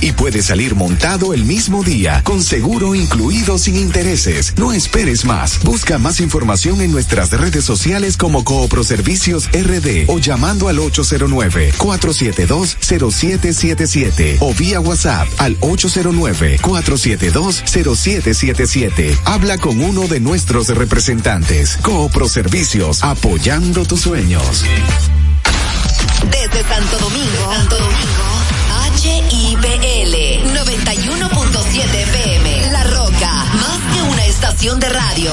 y puede salir montado el mismo día, con seguro incluido sin intereses. No esperes más. Busca más información en nuestras redes sociales como Coopro Servicios RD o llamando al 809-472-0777 o vía WhatsApp al 809-472-0777. Habla con uno de nuestros representantes. Coopro Servicios, apoyando tus sueños. Desde Santo Domingo, Santo Domingo, HIPL 91.7 FM. La Roca, más que una estación de radio.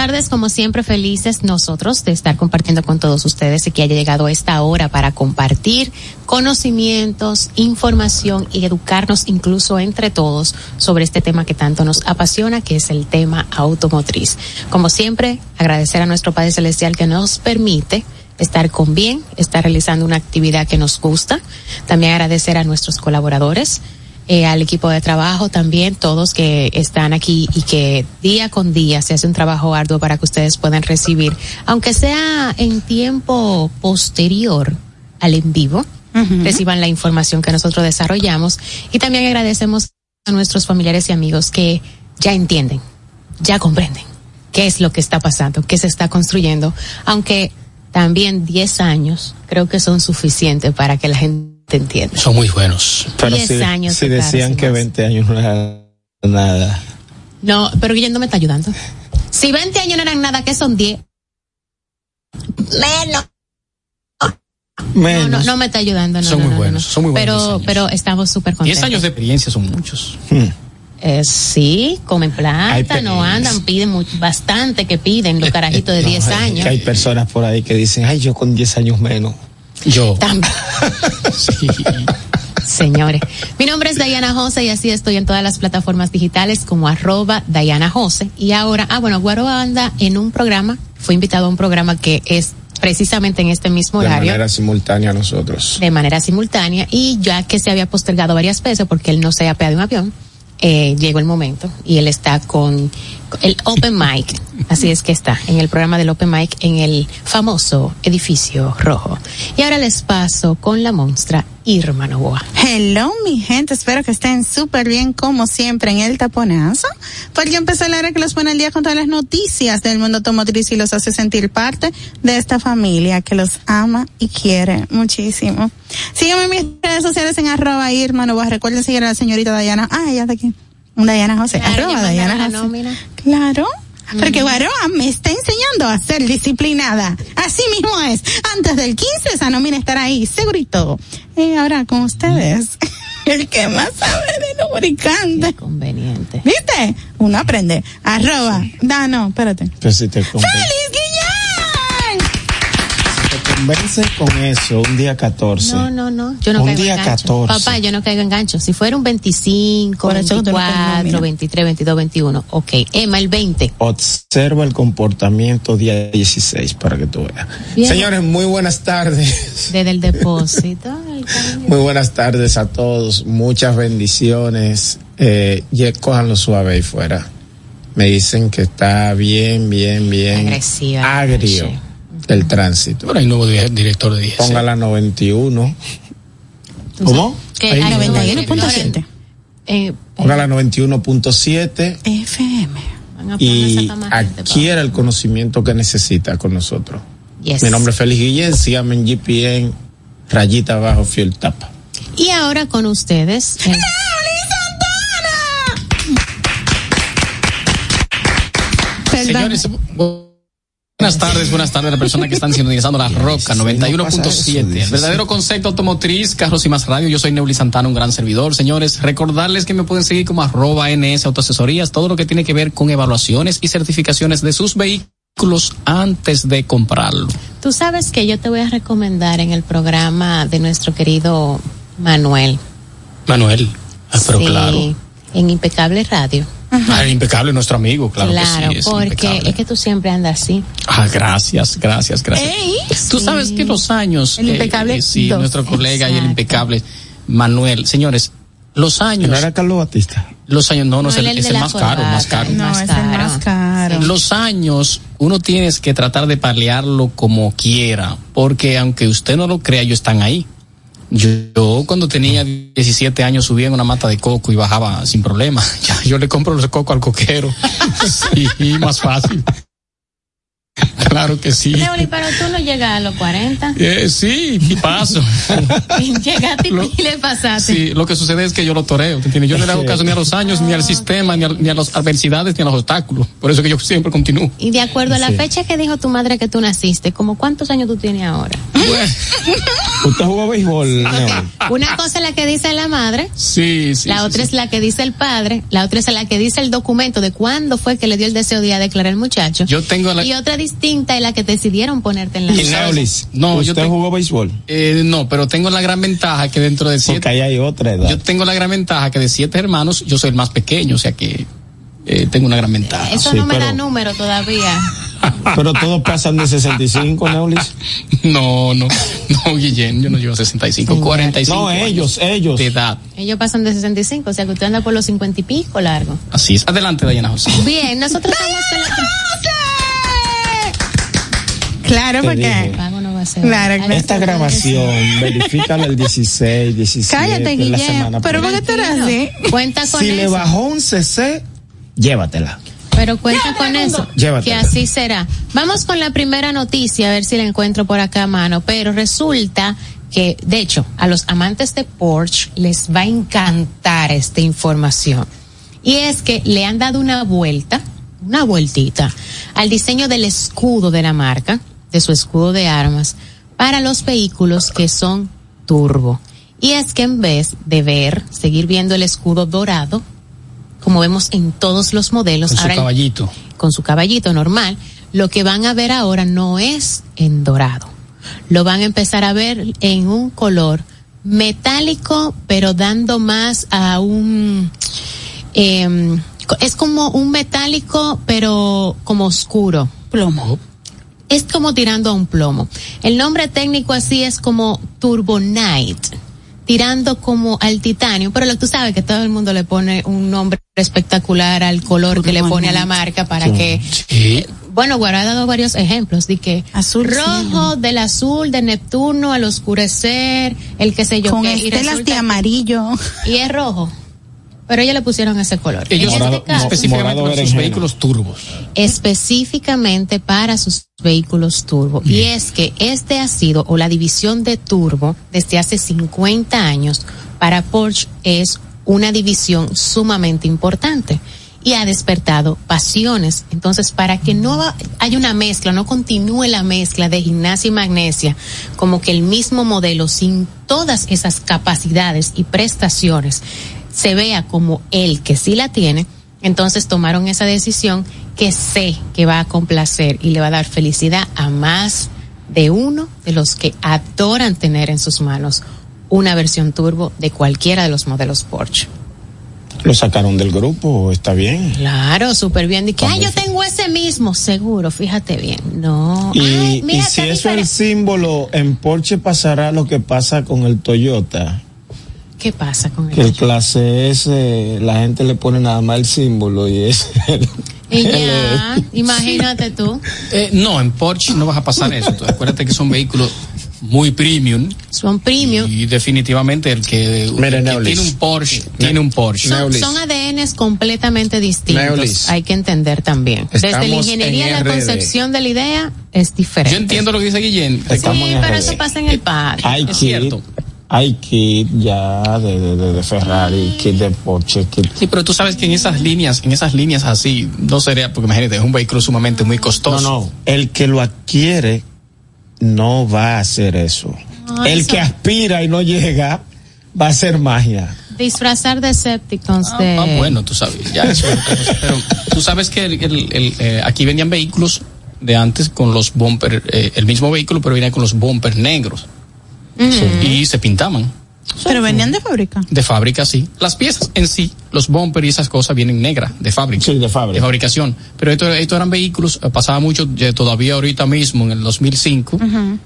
Tardes. Como siempre, felices nosotros de estar compartiendo con todos ustedes y que haya llegado esta hora para compartir conocimientos, información y educarnos incluso entre todos sobre este tema que tanto nos apasiona, que es el tema automotriz. Como siempre, agradecer a nuestro Padre Celestial que nos permite estar con bien, estar realizando una actividad que nos gusta. También agradecer a nuestros colaboradores, eh, al equipo de trabajo también, todos que están aquí y que día con día se hace un trabajo arduo para que ustedes puedan recibir, aunque sea en tiempo posterior al en vivo, reciban la información que nosotros desarrollamos. Y también agradecemos a nuestros familiares y amigos que ya entienden, ya comprenden qué es lo que está pasando, qué se está construyendo, aunque también 10 años creo que son suficientes para que la gente entienda. Son muy buenos. Pero 10 si, años si de decían que más. 20 años no era nada. No, pero Guillermo me está ayudando. Si 20 años no eran nada, ¿qué son 10? Menos. No, Menos. no, no me está ayudando. No, Son no, muy no, buenos, no. son muy buenos Pero, 10 años. pero estamos súper contentos. 10 años de experiencia son muchos. Eh, sí, comen plata, no Hay andan, piden mu- bastante que piden los carajitos de 10 No, hay- años. que hay personas por ahí que dicen, ay, yo con 10 años menos. Yo. También. Sí. Señores, mi nombre es Diana Jose y así estoy en todas las plataformas digitales como arroba Diana Jose. Y ahora, ah, bueno, Guaro anda en un programa, fue invitado a un programa que es precisamente en este mismo De horario. manera simultánea a nosotros. de manera simultánea y ya que se había postergado varias veces porque él no se apea de un avión, eh, llegó el momento y él está con el Open Mic. Así es que está en el programa del Open Mic en el famoso edificio rojo. Y ahora les paso con la monstrua Irma Novoa. Hello, mi gente. Espero que estén súper bien, como siempre, en el taponazo. Porque empezó la hora que los pone al día con todas las noticias del mundo automotriz y los hace sentir parte de esta familia que los ama y quiere muchísimo. Sígueme en mis redes sociales en arroba Irma Novoa. Recuerden seguir a la señorita Dayana. Ah, ella está aquí. Diana José. Claro, arroba ya Dayana José. nómina. Claro. Porque Guaroa me está enseñando a ser disciplinada. Así mismo es. Antes del 15 esa nómina estará ahí, segurito. Y ahora con ustedes, el que más sabe de lubricante. Conveniente. ¿Viste? Uno aprende. Arroba. Da, no, espérate. Si te. Te convence con eso, un día 14. No, no, no. Yo no Un caigo día en gancho. 14. Papá, yo no caigo en gancho. Si fuera un 25, Por eso tú no caigas, 24, mira. 23, 22, 21. Ok. Emma, el 20. Observa el comportamiento día 16 para que tú veas. Bien. Señores, muy buenas tardes. Desde el depósito. el. Muy buenas tardes a todos. Muchas bendiciones. Eh, y cójanlo suave ahí fuera. Me dicen que está bien, bien, bien Agresiva, agrio. El tránsito. Ahora hay nuevo di- director de 10. Ponga la 91. ¿Tú ¿Cómo? que hay no, nuevos 91.7 Eh, Ponga la 91.7 FM. van a y adquiera el conocimiento que necesita con nosotros. Yes. Mi nombre es Félix Guillén, síganme en GPN, rayita abajo, Fiel Tapa. Y ahora con ustedes. el- Perdón. Señores, buenas tardes, buenas tardes a las personas que están sintonizando la Roca no pasa eso, 91.7. El verdadero concepto automotriz, carros y más radio. Yo soy Neuli Santana, un gran servidor. Señores, recordarles que me pueden seguir como arroba NS Autoasesorías, todo lo que tiene que ver con evaluaciones y certificaciones de sus vehículos antes de comprarlo. Tú sabes que yo te voy a recomendar en el programa de nuestro querido Manuel. Manuel, ah, pero Sí, claro. En Impecable Radio. Ah, impecable nuestro amigo, claro, Claro, que sí, es porque impecable. es que tú siempre andas así. Ah, gracias, gracias, gracias. Ey. Tú Sí. sabes que los años. El impecable sí, dos. nuestro colega y el impecable Manuel. Señores, los años. ¿No era Carlos Batista? Los años, no, no, No, es el, el es el más caro, más caro. No, Más es el caro. más caro. Los años, uno tienes que tratar de paliarlo como quiera, porque aunque usted no lo crea, ellos están ahí. Yo, cuando tenía 17 años subía en una mata de coco y bajaba sin problema. Ya, yo le compro los cocos al coquero. sí, más fácil. Claro que sí. Neoli, pero tú no llegas a los 40. Eh, sí, y paso. Llegaste y Lo- le pasaste. Sí, lo que sucede es que yo lo toreo, ¿te entiendes? Yo no le hago caso ni a los años, ni al sistema, ni a, ni a las adversidades, ni a los obstáculos. Por eso que yo siempre continúo. Y de acuerdo a la fecha que dijo tu madre que tú naciste, ¿como cuántos años tú tienes ahora? Bueno, ¿Usted jugó béisbol, Neoli? Una cosa es la que dice la madre, sí, sí. la sí, otra sí. es la que dice el padre, la otra es la que dice el documento de cuándo fue que le dio el deseo de declarar el muchacho. Yo tengo la. Y otra distinta es la que decidieron ponerte en la. Neolis, No, yo ¿usted te- jugó béisbol? Eh, no, pero tengo la gran ventaja que dentro de Porque siete. ahí hay otra edad. Yo tengo la gran ventaja que de siete hermanos, yo soy el más pequeño, o sea que eh, tengo una gran ventaja. Eso Sí, no me da número todavía. Pero todos pasan de 65, Neulis. No, no, no, Guillén, yo no llevo 65, 45. No, ellos, años ellos. De edad. Ellos pasan de 65, o sea que usted anda por los 50 y pico largo. Así es. Adelante, Dayana José. Bien, nosotros estamos con la... Claro, Te porque. dije. El pago no va a ser. Claro, claro. Esta grabación, verifícala el 16, 17, Cállate, la Guillermo. Pero ¿por qué eres así? Cuenta con Si le eso. bajó un CC, llévatela. Pero cuenta con eso. Llévatela. Que así será. Vamos con la primera noticia, a ver si la encuentro por acá a mano. Pero resulta que, de hecho, a los amantes de Porsche les va a encantar esta información. Y es que le han dado una vuelta, una vueltita, al diseño del escudo de la marca, de su escudo de armas, para los vehículos que son turbo. Y es que en vez de ver, seguir viendo el escudo dorado, como vemos en todos los modelos, Con su ahora caballito. con su caballito normal, lo que van a ver ahora no es en dorado. Lo van a empezar a ver en un color metálico, pero dando más a un... em, co- es como un metálico, pero como oscuro. Plomo. Es como tirando a un plomo. El nombre técnico así es como Turbo Night, tirando como al titanio, pero lo tú sabes que todo el mundo le pone un nombre espectacular al color que le pone a la marca para que Sí. bueno, Guaro ha dado varios ejemplos de que Azul rojo del azul de Neptuno al oscurecer, el que sé yo Con qué, y estelas resulta- de amarillo. y es rojo. Pero ellos le pusieron ese color. Ellos Morado- este caso, específicamente para sus vehículos turbos. específicamente para sus vehículos turbo. Y es que este ha sido, o la división de turbo, desde hace 50 años, para Porsche es una división sumamente importante. y ha despertado pasiones. Entonces, para que no haya una mezcla, no continúe la mezcla de gimnasia y magnesia, como que el mismo modelo sin todas esas capacidades y prestaciones se vea como el que sí la tiene, entonces tomaron esa decisión que sé que va a complacer y le va a dar felicidad a más de uno de los que adoran tener en sus manos una versión turbo de cualquiera de los modelos Porsche. Lo sacaron del grupo, está bien. Claro, súper bien. Y que, ah, yo tengo ese mismo, seguro, fíjate bien. No. Y, y si eso es el símbolo, en Porsche pasará lo que pasa con el Toyota. ¿Qué pasa con el Que el clase S, la gente le pone nada más el símbolo y es el, y ya, imagínate tú. Eh, no, en Porsche no vas a pasar eso. acuérdate que son vehículos muy premium. Son premium. Y definitivamente el que, tiene un Porsche, tiene un Porsche. Son, ADNs completamente distintos. Hay que entender también. Desde la ingeniería la concepción de la idea es diferente. Yo entiendo lo que dice Guillén. Sí, pero eso pasa en el par. es cierto hay kit ya de, de, de, Ferrari, kit de Porsche, kit. Sí, pero tú sabes que en esas líneas, en esas líneas así, no sería, porque imagínate, es un vehículo sumamente muy costoso. No, no, el que lo adquiere no va a hacer eso. el que aspira y no llega va a hacer magia. Disfrazar Decepticons ah, de... Ah, bueno, tú sabes, ya eso Pero tú sabes que el, el, eh, aquí venían vehículos de antes con los bumper, eh, el mismo vehículo, pero venía con los bumpers negros y se pintaban. Pero venían de fábrica. De fábrica, sí. Las piezas en sí, los bumpers y esas cosas vienen negras, de fábrica. Sí, de fábrica. De fabricación. Pero estos esto eran vehículos, eh, pasaba mucho, todavía ahorita mismo, en el 2005,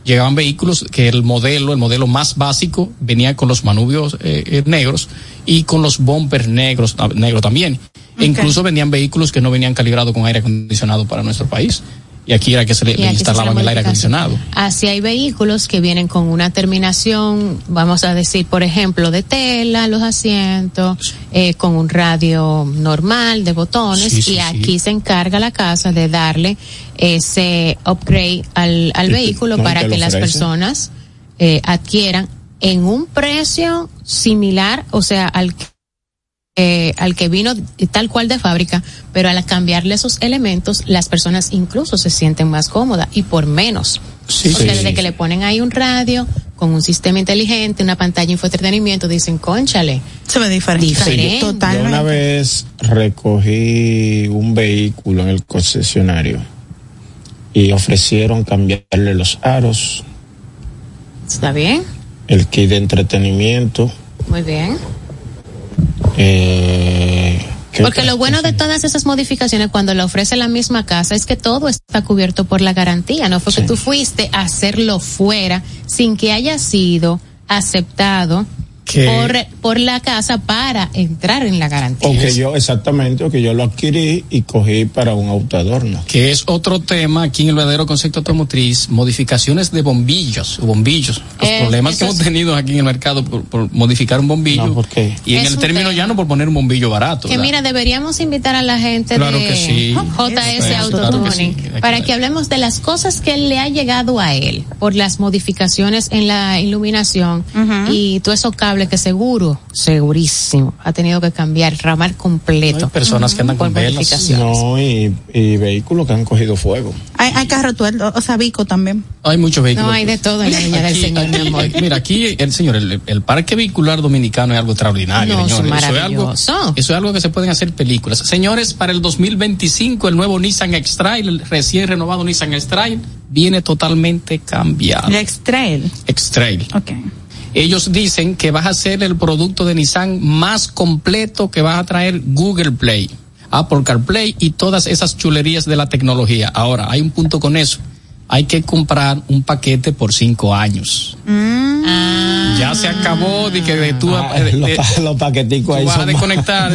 llegaban vehículos que el modelo, el modelo más básico, venía con los manubios eh, eh, negros y con los bumpers negros, negro también. incluso venían vehículos que no venían calibrados con aire acondicionado para nuestro país y aquí era que se le, instalaban el aire acondicionado. Así hay vehículos que vienen con una terminación, vamos a decir, por ejemplo, de tela, los asientos, eh, con un radio normal de botones y aquí se encarga la casa de darle ese upgrade al, al vehículo para que las personas eh, adquieran en un precio similar, o sea, al que eh, al que vino tal cual de fábrica, pero al cambiarle esos elementos, las personas incluso se sienten más cómodas y por menos. Porque desde que le ponen ahí un radio con un sistema inteligente, una pantalla de infoentretenimiento, dicen, conchale. Se ve diferente. Totalmente. una vez recogí un vehículo en el concesionario y ofrecieron cambiarle los aros. ¿Está bien? El kit de entretenimiento. Muy bien eh, Porque lo bueno de todas esas modificaciones cuando lo ofrece la misma casa es que todo está cubierto por la garantía, no fue que tú fuiste a hacerlo fuera sin que haya sido aceptado por, por la casa para entrar en la garantía. O que yo, exactamente, o que yo lo adquirí y cogí para un auto adorno. Que es otro tema aquí en el verdadero concepto automotriz, modificaciones de bombillos, bombillos. Los eh, problemas que hemos tenido aquí en el mercado por, modificar un bombillo. No, ¿por qué? Y en el término ya no por poner un bombillo barato. Que mira, deberíamos invitar a la gente de JS Autotuning para que hablemos de las cosas que le ha llegado a él por las modificaciones en la iluminación y todo eso cabe que seguro, segurísimo, ha tenido que cambiar el ramal completo. hay personas que andan con velas. No, y, y, vehículos que han cogido fuego. Hay, hay carro tuerto, o sea, Vico también. Hay muchos vehículos. No, hay de todo en la viña del Señor. mira, aquí el señor, el, parque vehicular dominicano es algo extraordinario, no, señores. Eso es, algo, eso es algo que se pueden hacer películas. Señores, para el 2025 el nuevo Nissan X-Trail, el recién renovado Nissan X-Trail, viene totalmente cambiado. El X-Trail. X-Trail. Ok ellos dicen que vas a ser el producto de Nissan más completo que va a traer Google Play, Apple CarPlay y todas esas chulerías de la tecnología. Ahora, hay un punto con eso. Hay que comprar un paquete por cinco años. Mm. Ya se acabó de que de tú, ah, los, paqueticos vas a desconectar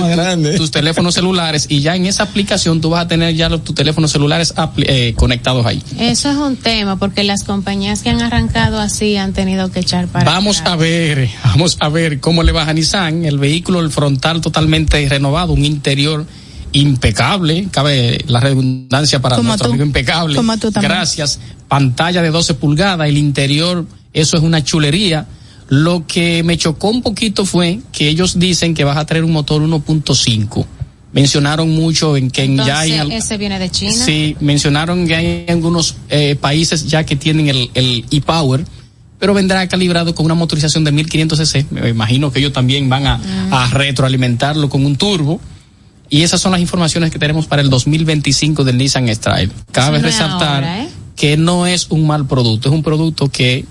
tus teléfonos celulares y ya en esa aplicación tú vas a tener ya tus teléfonos celulares eh, conectados ahí. Eso es un tema porque las compañías que han arrancado así han tenido que echar para Vamos a ver, vamos a ver cómo le baja a Nissan, el vehículo el frontal totalmente renovado, un interior impecable, cabe la redundancia para nuestro amigo impecable. Gracias. Pantalla de 12 pulgadas, el interior, eso es una chulería lo que me chocó un poquito fue que ellos dicen que vas a traer un motor 1.5 mencionaron mucho en que Entonces, ya hay al- ese viene de China. Sí, mencionaron que hay algunos eh, países ya que tienen el, el e-power, pero vendrá calibrado con una motorización de 1500 cc. Me imagino que ellos también van a, Mm. a retroalimentarlo con un turbo. Y esas son las informaciones que tenemos para el 2025 del Nissan Style. Cabe no es resaltar ahora, ¿eh? que no es un mal producto, es un producto que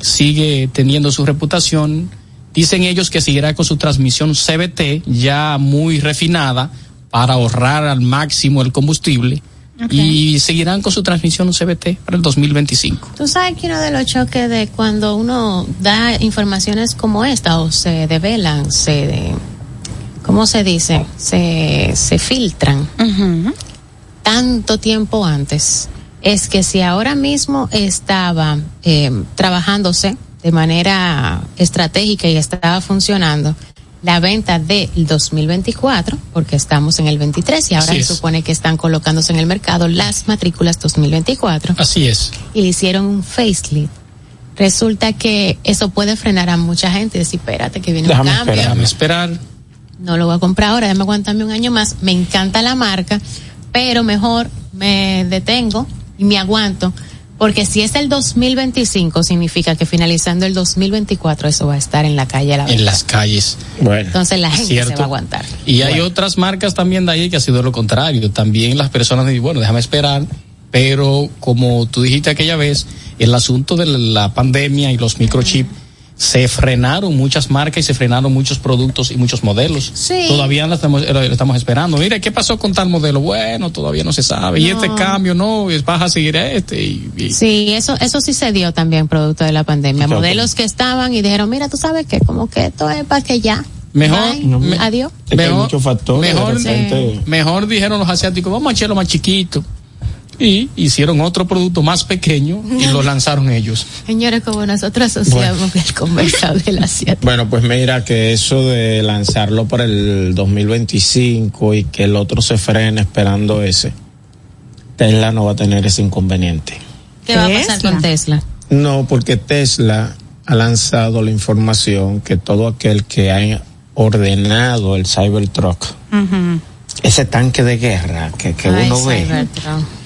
sigue teniendo su reputación. Dicen ellos que seguirá con su transmisión CBT ya muy refinada para ahorrar al máximo el combustible y seguirán con su transmisión CBT para el 2025. Tú sabes que uno de los choques de cuando uno da informaciones como esta o se develan, se, ¿cómo se dice? Se, se filtran tanto tiempo antes. Es que si ahora mismo estaba eh, trabajándose de manera estratégica y estaba funcionando la venta del 2024, porque estamos en el 23 y ahora Así se es. supone que están colocándose en el mercado las matrículas 2024 Así es. y le hicieron un facelift. Resulta que eso puede frenar a mucha gente y decir, espérate que viene Déjame un cambio. esperar. Déjame esperar. No lo voy a comprar ahora, déjame aguantarme un año más. Me encanta la marca, pero mejor me detengo y me aguanto. Porque si es el 2025, significa que finalizando el 2024 eso va a estar en la calle a la En las calles. Bueno, Entonces la gente Cierto. se va a aguantar. Y hay otras marcas también de ahí que ha sido lo contrario. También las personas dicen, bueno, déjame esperar, pero como tú dijiste aquella vez, el asunto de la pandemia y los microchips, se frenaron muchas marcas y se frenaron muchos productos y muchos modelos. Sí. Todavía la estamos, eh, la estamos esperando. Mira, ¿qué pasó con tal modelo? Bueno, todavía no se sabe. Y este cambio, no, es vas a seguir este. Y, y- Sí, eso, eso sí se dio también producto de la pandemia. Claro. Modelos que estaban y dijeron, mira, tú sabes que como que esto es para que ya. Mejor, Bye, no, me- adiós. es que hay muchos factores. Mejor, mejor dijeron los asiáticos, vamos a echarlo más chiquito. Y hicieron otro producto más pequeño y lo lanzaron ellos. Señores, como nosotros asociamos el conversado de la siete. Bueno, pues mira que eso de lanzarlo para el 2025 y que el otro se frene esperando ese, Tesla no va a tener ese inconveniente. ¿Qué va a pasar con Tesla? No, porque Tesla ha lanzado la información que todo aquel que ha ordenado el Cybertruck, Ujú. ese tanque de guerra que, que Ay, uno ve, Cybertron.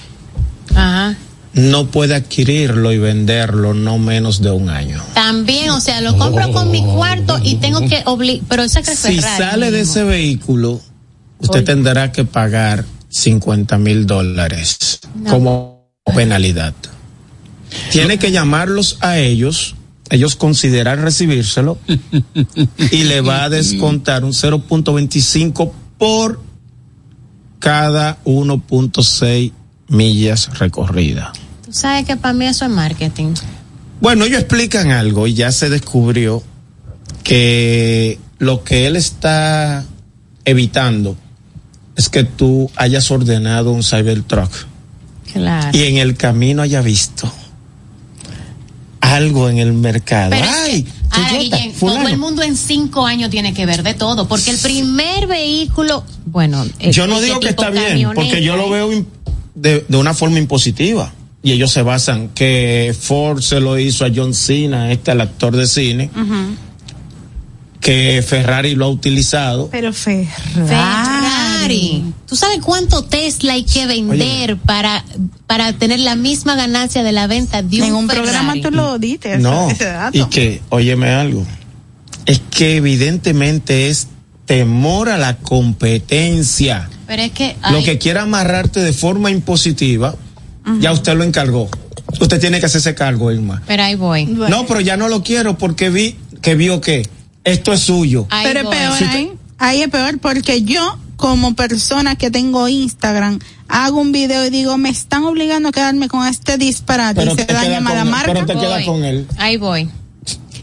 Ajá. no puede adquirirlo y venderlo no menos de un año. También, o sea, lo compro con mi cuarto y tengo que obligar, pero esa que Si sale de ese vehículo, usted Oye. tendrá que pagar 50 mil dólares No. como penalidad. Tiene que llamarlos a ellos, ellos considerar recibírselo y le va a descontar un 0.25 por cada 1.6 millas recorridas. Tú sabes que para mí eso es marketing. Bueno, ellos explican algo y ya se descubrió que lo que él está evitando es que tú hayas ordenado un Cybertruck Claro. y en el camino haya visto algo en el mercado. Pero es Ay, que, ahora, Guillén, todo el mundo en cinco años tiene que ver de todo, porque el primer vehículo, bueno, Yo no el digo que está bien, porque yo lo veo de, de una forma impositiva. Y ellos se basan que Ford se lo hizo a John Cena, este el actor de cine, que Ferrari lo ha utilizado. Pero Ferrari. Ferrari. ¿Tú sabes cuánto Tesla hay que vender para, para tener la misma ganancia de la venta de un En un Ferrari? programa tú lo diste. No, ese dato. y que, óyeme algo, es que evidentemente es temor a la competencia. Pero es que, Lo que quiera amarrarte de forma impositiva, ya usted lo encargó. Usted tiene que hacerse cargo, Irma. pero ahí voy. Bueno. No, pero ya no lo quiero porque vi que vio que esto es suyo. Ahí Pero es peor Si ahí. Ahí es peor porque yo, como persona que tengo Instagram, hago un video y digo, me están obligando a quedarme con este disparate y se daña queda más la con- marca. pero te queda Voy. con él. Ahí voy.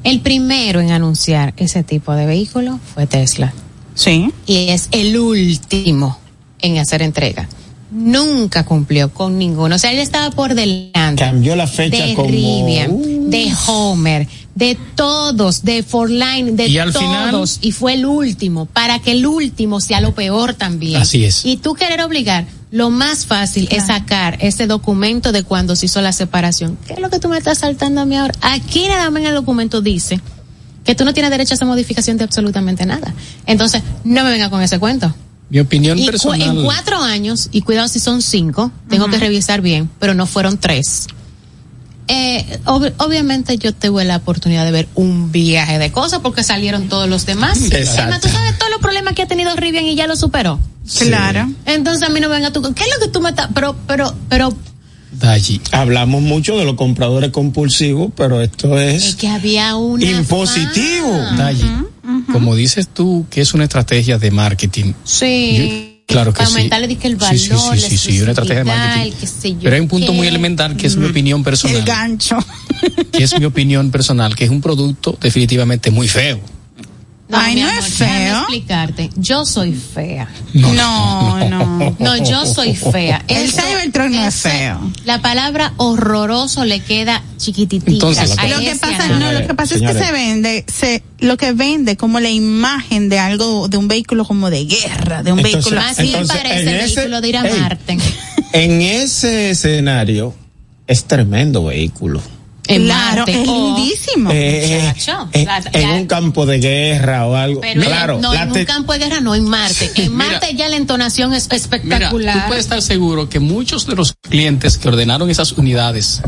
El primero en anunciar ese tipo de vehículo fue Tesla. Sí. y es el último en hacer entrega. Nunca cumplió con ninguno. O sea, él estaba por delante. Cambió la fecha de como- Rivian, Uh. de Homer, de todos, de Forline, de Y al todos. y fue el último, para que el último sea lo peor también. Así es. Y tú querer obligar, lo más fácil es sacar ese documento de cuando se hizo la separación. ¿Qué es lo que tú me estás saltando a mí ahora? Aquí nada más en el documento dice que tú no tienes derecho a esa modificación de absolutamente nada. Entonces, no me venga con ese cuento. Mi opinión Y cu- personal. en cuatro años, y cuidado si son cinco, tengo que revisar bien, pero no fueron tres. Eh, ob- obviamente yo tuve la oportunidad de ver un viaje de cosas porque salieron todos los demás. Exacto. Además, tú sabes todos los problemas que ha tenido Rivian y ya lo superó. Claro. Entonces a mí no venga tú, ¿qué es lo que tú me estás? Pero, pero, pero, Dayi. Hablamos mucho de los compradores compulsivos, pero esto es es que había una. Impositivo. afán. Como dices tú, que es una estrategia de marketing. Sí. Claro que Para sí. aumentarle dije, el Sí, valor, sí, sí, sí, sí, una estrategia de marketing. el yo Pero hay un punto qué. muy elemental que es mi opinión El personal. gancho. Que es mi opinión personal, que es un producto definitivamente muy feo. Ay, mi no amor, es feo. explicarte. Yo soy fea. No, no. No, yo soy fea. El Cybertruck no es feo. La palabra horroroso le queda chiquititita. Entonces, Lo que pasa, no, lo que pasa es que se vende, se, lo que vende como la imagen de algo, de un vehículo como de guerra, de un Entonces- vehículo Más así. Entonces, parece el ese- vehículo de ir a. Marte. En ese escenario es tremendo vehículo. En Claro, Marte. es o- lindísimo. Eh, Muchacho, eh, la- en la- un campo de guerra o algo. Pero claro, no, en te- un campo de guerra no, en Marte. En Mira. Marte ya la entonación es Mira, espectacular. tú puedes estar seguro que muchos de los clientes que ordenaron esas unidades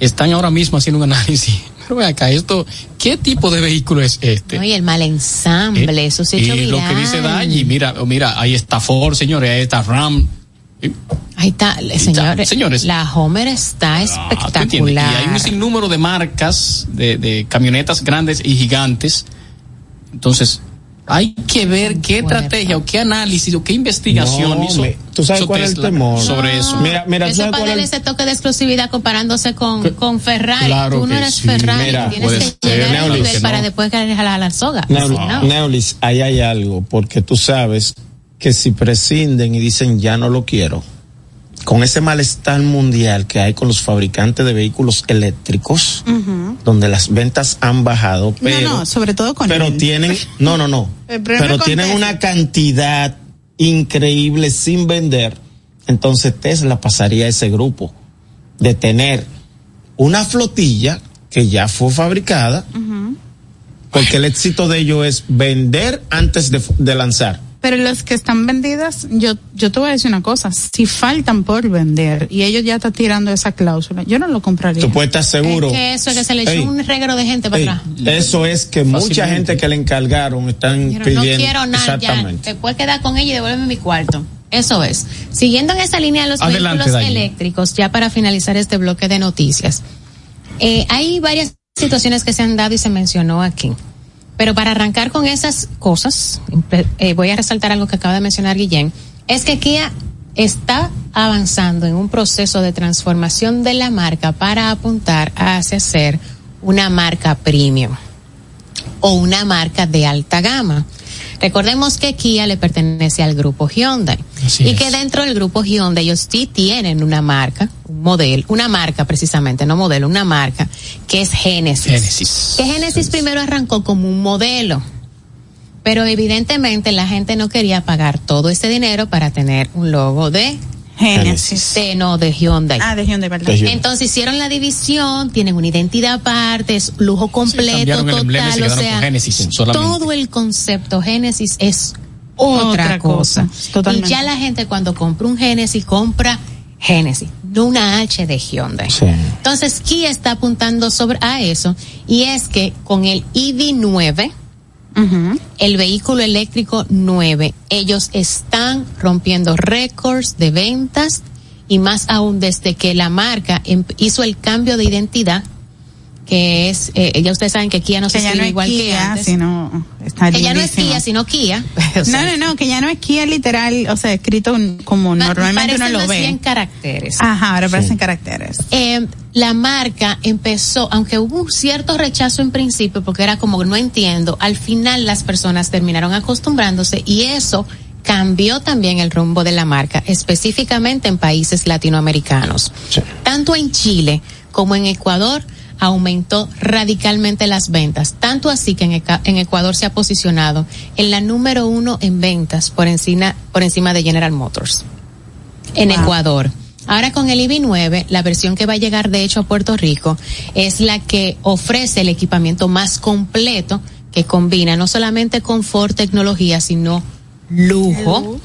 están ahora mismo haciendo un análisis. Pero ve acá, esto, ¿qué tipo de vehículo es este? No, y el mal ensamble, Eh, eso se ha hecho y lo que dice Dayi, mira, oh, mira, ahí está Ford, señores, ahí está Ram. Ahí está, señores, señores. La Homer está ah, espectacular. Y hay un sinnúmero de marcas, de, de camionetas grandes y gigantes. Entonces, hay que ver qué estrategia o qué análisis o qué investigación No, hizo. me- ¿tú sabes hizo cuál es el Tesla temor? Sobre eso. Mira, mira, ¿tú sabes para cuál darle es? ese toque de exclusividad comparándose con, con Ferrari. Claro Tú no que eres sí. Ferrari, Mira, tienes puede que ser, llegar al Neolis, nivel que para no. después caer a la soga. Neul- Si no. Neulis, ahí hay algo, porque tú sabes que si prescinden y dicen ya no lo quiero, con ese malestar mundial que hay con los fabricantes de vehículos eléctricos, donde las ventas han bajado, pero, no, no, sobre todo con pero tienen, no, no, no, pero tienen una cantidad increíble sin vender, entonces Tesla pasaría a ese grupo de tener una flotilla que ya fue fabricada, porque el éxito de ello es vender antes de, de lanzar. Pero los que están vendidas, yo, yo te voy a decir una cosa, si faltan por vender y ellos ya están tirando esa cláusula, yo no lo compraría. Tú puedes estar seguro. Es que eso es que se le echó Ey, un reguero de gente para ey, atrás. eso es que mucha gente que le encargaron están no pidiendo quiero nada ya, exactamente. te puedes quedar con ella y devuélveme mi cuarto. Eso es. Siguiendo en esa línea de los Adelante, vehículos eléctricos, ya para finalizar este bloque de noticias. Eh, hay varias situaciones que se han dado y se mencionó aquí. Pero para arrancar con esas cosas, eh, voy a resaltar algo que acaba de mencionar Guillén, es que Kia está avanzando en un proceso de transformación de la marca para apuntar hacia ser una marca premium o una marca de alta gama. Recordemos que Kia le pertenece al grupo Hyundai Así y es. que dentro del grupo Hyundai ellos sí tienen una marca, un modelo, una marca precisamente, no modelo, una marca que es Genesis. Genesis. Que Genesis primero arrancó como un modelo, pero evidentemente la gente no quería pagar todo ese dinero para tener un logo de, Génesis. de no de Hyundai. Ah, de Hyundai, ¿verdad? De Hyundai. Entonces hicieron la división, tienen una identidad aparte, es lujo completo, el total, o sea, Genesis todo el concepto Génesis es otra, Otra cosa. cosa, totalmente. Y ya la gente cuando compra un Génesis compra Génesis, no una H de Hyundai. Sí. Entonces Kia está apuntando sobre a eso y es que con el EV9 Ujú. el vehículo eléctrico 9. Ellos están rompiendo récords de ventas y más aún desde que la marca em- hizo el cambio de identidad, que es, eh, ya ustedes saben que Kia no se Que ya escribe no es igual que Kia, antes. sino está que ya no es. Kia, sino Kia. O sea, No, no, no, que ya no es Kia literal, o sea, escrito como pa- normalmente uno lo ve. caracteres. Ajá, ahora parecen caracteres. Eh, la marca empezó, aunque hubo un cierto rechazo en principio, porque era como no entiendo, al final las personas terminaron acostumbrándose y eso cambió también el rumbo de la marca, específicamente en países latinoamericanos. Sí. Tanto en Chile como en Ecuador aumentó radicalmente las ventas, tanto así que en, Ecuador se ha posicionado en la número uno en ventas por encima, por encima de General Motors en Wow. Ecuador. Ahora con el IB9, la versión que va a llegar de hecho a Puerto Rico es la que ofrece el equipamiento más completo que combina no solamente confort, tecnología, sino lujo,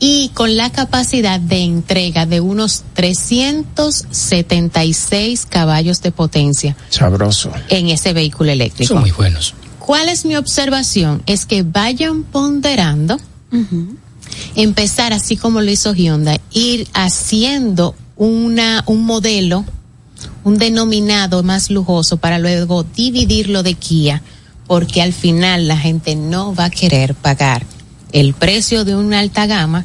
y con la capacidad de entrega de unos 376 caballos de potencia Sabroso. en ese vehículo eléctrico. Son muy buenos. ¿Cuál es mi observación? Es que vayan ponderando, empezar así como lo hizo Hyundai, ir haciendo una, un modelo, un denominado más lujoso para luego dividirlo de Kia, porque al final la gente no va a querer pagar el precio de una alta gama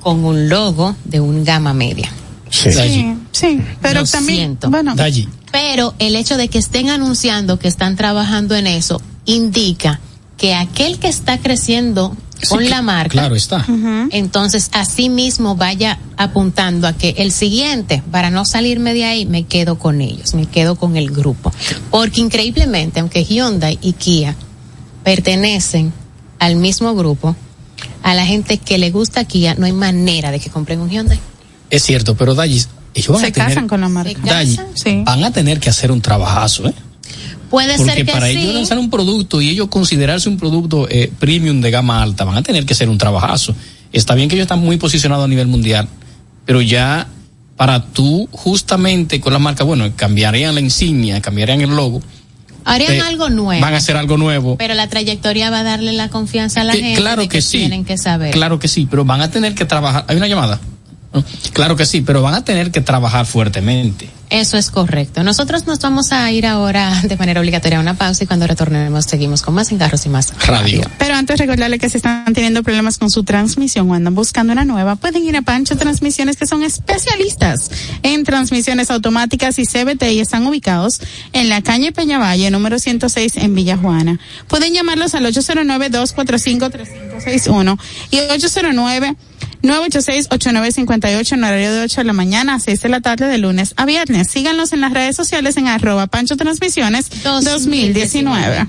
con un logo de un gama media. Sí. Dayi. Sí, pero Lo también, siento. bueno, Dayi. Pero el hecho de que estén anunciando que están trabajando en eso indica que aquel que está creciendo con Sí, la marca, Claro está. entonces así mismo vaya apuntando a que el siguiente, para no salirme de ahí, me quedo con ellos, me quedo con el grupo. Porque increíblemente, aunque Hyundai y Kia pertenecen al mismo grupo, a la gente que le gusta Kia no hay manera de que compren un Hyundai. Es cierto, pero Dayi, ellos van se a tener, casan con la marca. Casan. Sí. van a tener que hacer un trabajazo, ¿eh? Puede Porque ser que para sí. ellos lanzar un producto y ellos considerarse un producto eh, premium de gama alta, van a tener que hacer un trabajazo. Está bien que ellos están muy posicionados a nivel mundial, pero ya para tú justamente con la marca, bueno, cambiarían la insignia, cambiarían el logo. Harían eh, algo nuevo. Van a hacer algo nuevo. Pero la trayectoria va a darle la confianza a la Que- gente. claro de que, sí. Tienen que saber. Claro que sí, pero van a tener que trabajar. ¿Hay una llamada? Claro que sí, pero van a tener que trabajar fuertemente. Eso es correcto. Nosotros nos vamos a ir ahora de manera obligatoria a una pausa y cuando retornemos seguimos con más en Carros y Más Radio. Pero antes recordarle que si están teniendo problemas con su transmisión o andan buscando una nueva, pueden ir a Pancho Transmisiones que son especialistas en transmisiones automáticas y CBT y están ubicados en la calle Peñavalle, número 106 en Villa Juana. Pueden llamarlos al 809-245-3561 y 809 986-8958 en horario de 8 de la mañana a 6 de la tarde de lunes a viernes. Síganos en las redes sociales en arroba Pancho Transmisiones 2019.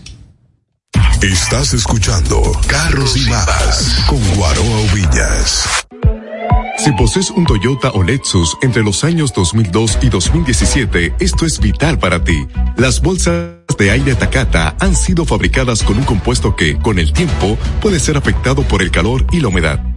Estás escuchando Carros y Más con Guaroa Villas. Si posees un Toyota o Lexus entre los años 2002 y 2017, esto es vital para ti. Las bolsas de aire Takata han sido fabricadas con un compuesto que, con el tiempo, puede ser afectado por el calor y la humedad.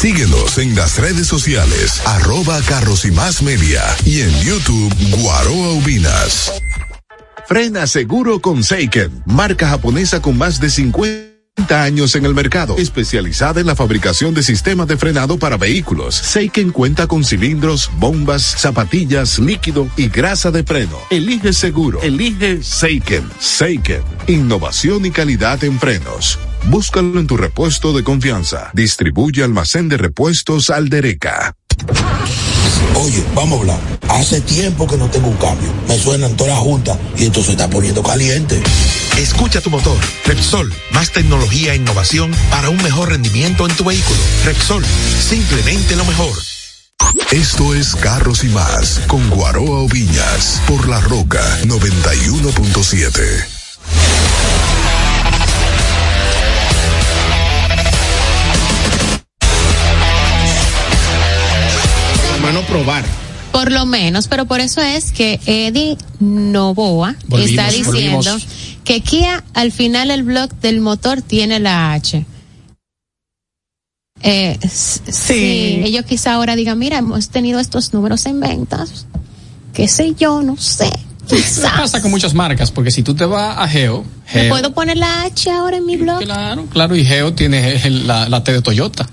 Síguenos en las redes sociales, arroba Carros y Más Media y en YouTube Guaroa Ubinas. Frena seguro con Seiken, marca japonesa con más de 50 años en el mercado, especializada en la fabricación de sistemas de frenado para vehículos. Seiken cuenta con cilindros, bombas, zapatillas, líquido y grasa de freno. Elige seguro, elige Seiken. Seiken, innovación y calidad en frenos. Búscalo en tu repuesto de confianza. Distribuye almacén de repuestos Aldereca. Oye, vamos a hablar. Hace tiempo que no tengo un cambio. Me suenan todas las juntas y esto se está poniendo caliente. Escucha tu motor. Repsol, más tecnología e innovación para un mejor rendimiento en tu vehículo. Repsol, simplemente lo mejor. Esto es Carros y Más con Guaroa Oviñas por La Roca 91.7. Hermano, probar. Por lo menos, pero por eso es que Eddie Novoa Volvimos, está diciendo volvimos. que Kia al final el block del motor tiene la H. Eh, sí. ellos quizá ahora digan, mira, hemos tenido estos números en ventas, qué sé yo, no sé. Eso pasa con muchas marcas, porque si tú te vas a Geo, ¿Me puedo poner la H ahora en mi blog? claro, claro, y Geo tiene el- la, la T de Toyota.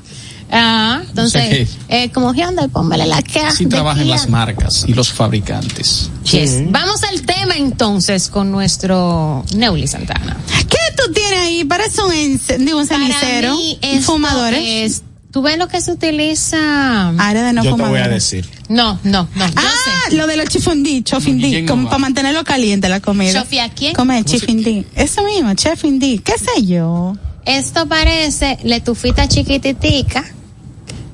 Ah, entonces, O sea que- eh, como Hyundai, póngale la K. Así de trabajan Kia. las marcas y los fabricantes. Yes. Vamos al tema entonces con nuestro Neuli Santana. ¿Qué tú tienes ahí? Parece un, digo, un cenicero. Mí fumadores. es- ¿Tú ves lo que se utiliza? Área de no Yo te voy a decir. No, no, no. Yo Ah, sé. lo de los chifundí, chofindí, ¿quién no como para mantenerlo caliente la comida. Sofía, ¿quién? Come chifindí. Eso mismo, chefindí. ¿Qué sé yo? Esto parece letufita chiquititica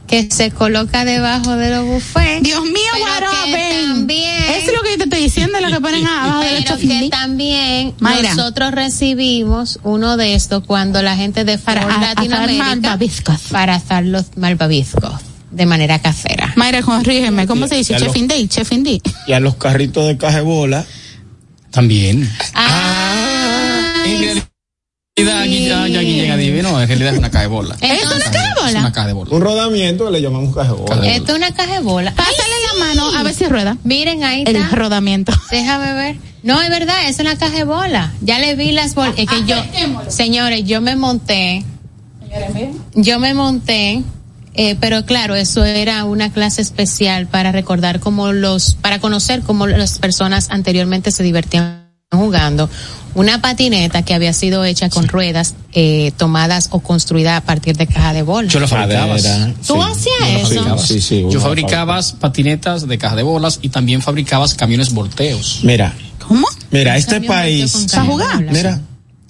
que se coloca debajo de los buffets. Dios mío, pero guaro, que ven. también- Eso es lo que yo te estoy diciendo, lo que ponen abajo de los Pero que también Mayra. nosotros recibimos uno de estos cuando la gente de Para Ford a- asar Latinoamérica malvaviscos. para asar los malvaviscos de manera casera. Mayra, corrígeme, ¿cómo se dice? Ya lo- Chefindí, chefindí. Y a los carritos de cajebola, También. Ah, En realidad, Guillén adivinó, en realidad es una caja de bola. ¿Es una caja de Es bola? una caja de bola. un rodamiento le llamamos. Caja de esto es una caja de bola. Pásale la mano a ver si rueda. Miren ahí El está. rodamiento. Déjame ver. No, es verdad, es una caja de bola. Ya le vi las bolas. Es que yo, señores, yo me monté. Yo me monté, eh, pero claro, eso era una clase especial para recordar cómo los, para conocer cómo las personas anteriormente se divertían jugando. Una patineta que había sido hecha con ruedas eh, tomadas o construida a partir de caja de bola. Yo lo fabricaba. ¿Tú sí. hacías Yo eso? Sí, sí, Yo fabricabas patinetas de caja de bolas y también fabricabas camiones volteos. Mira, ¿Cómo? mira, este país, de jugar? mira,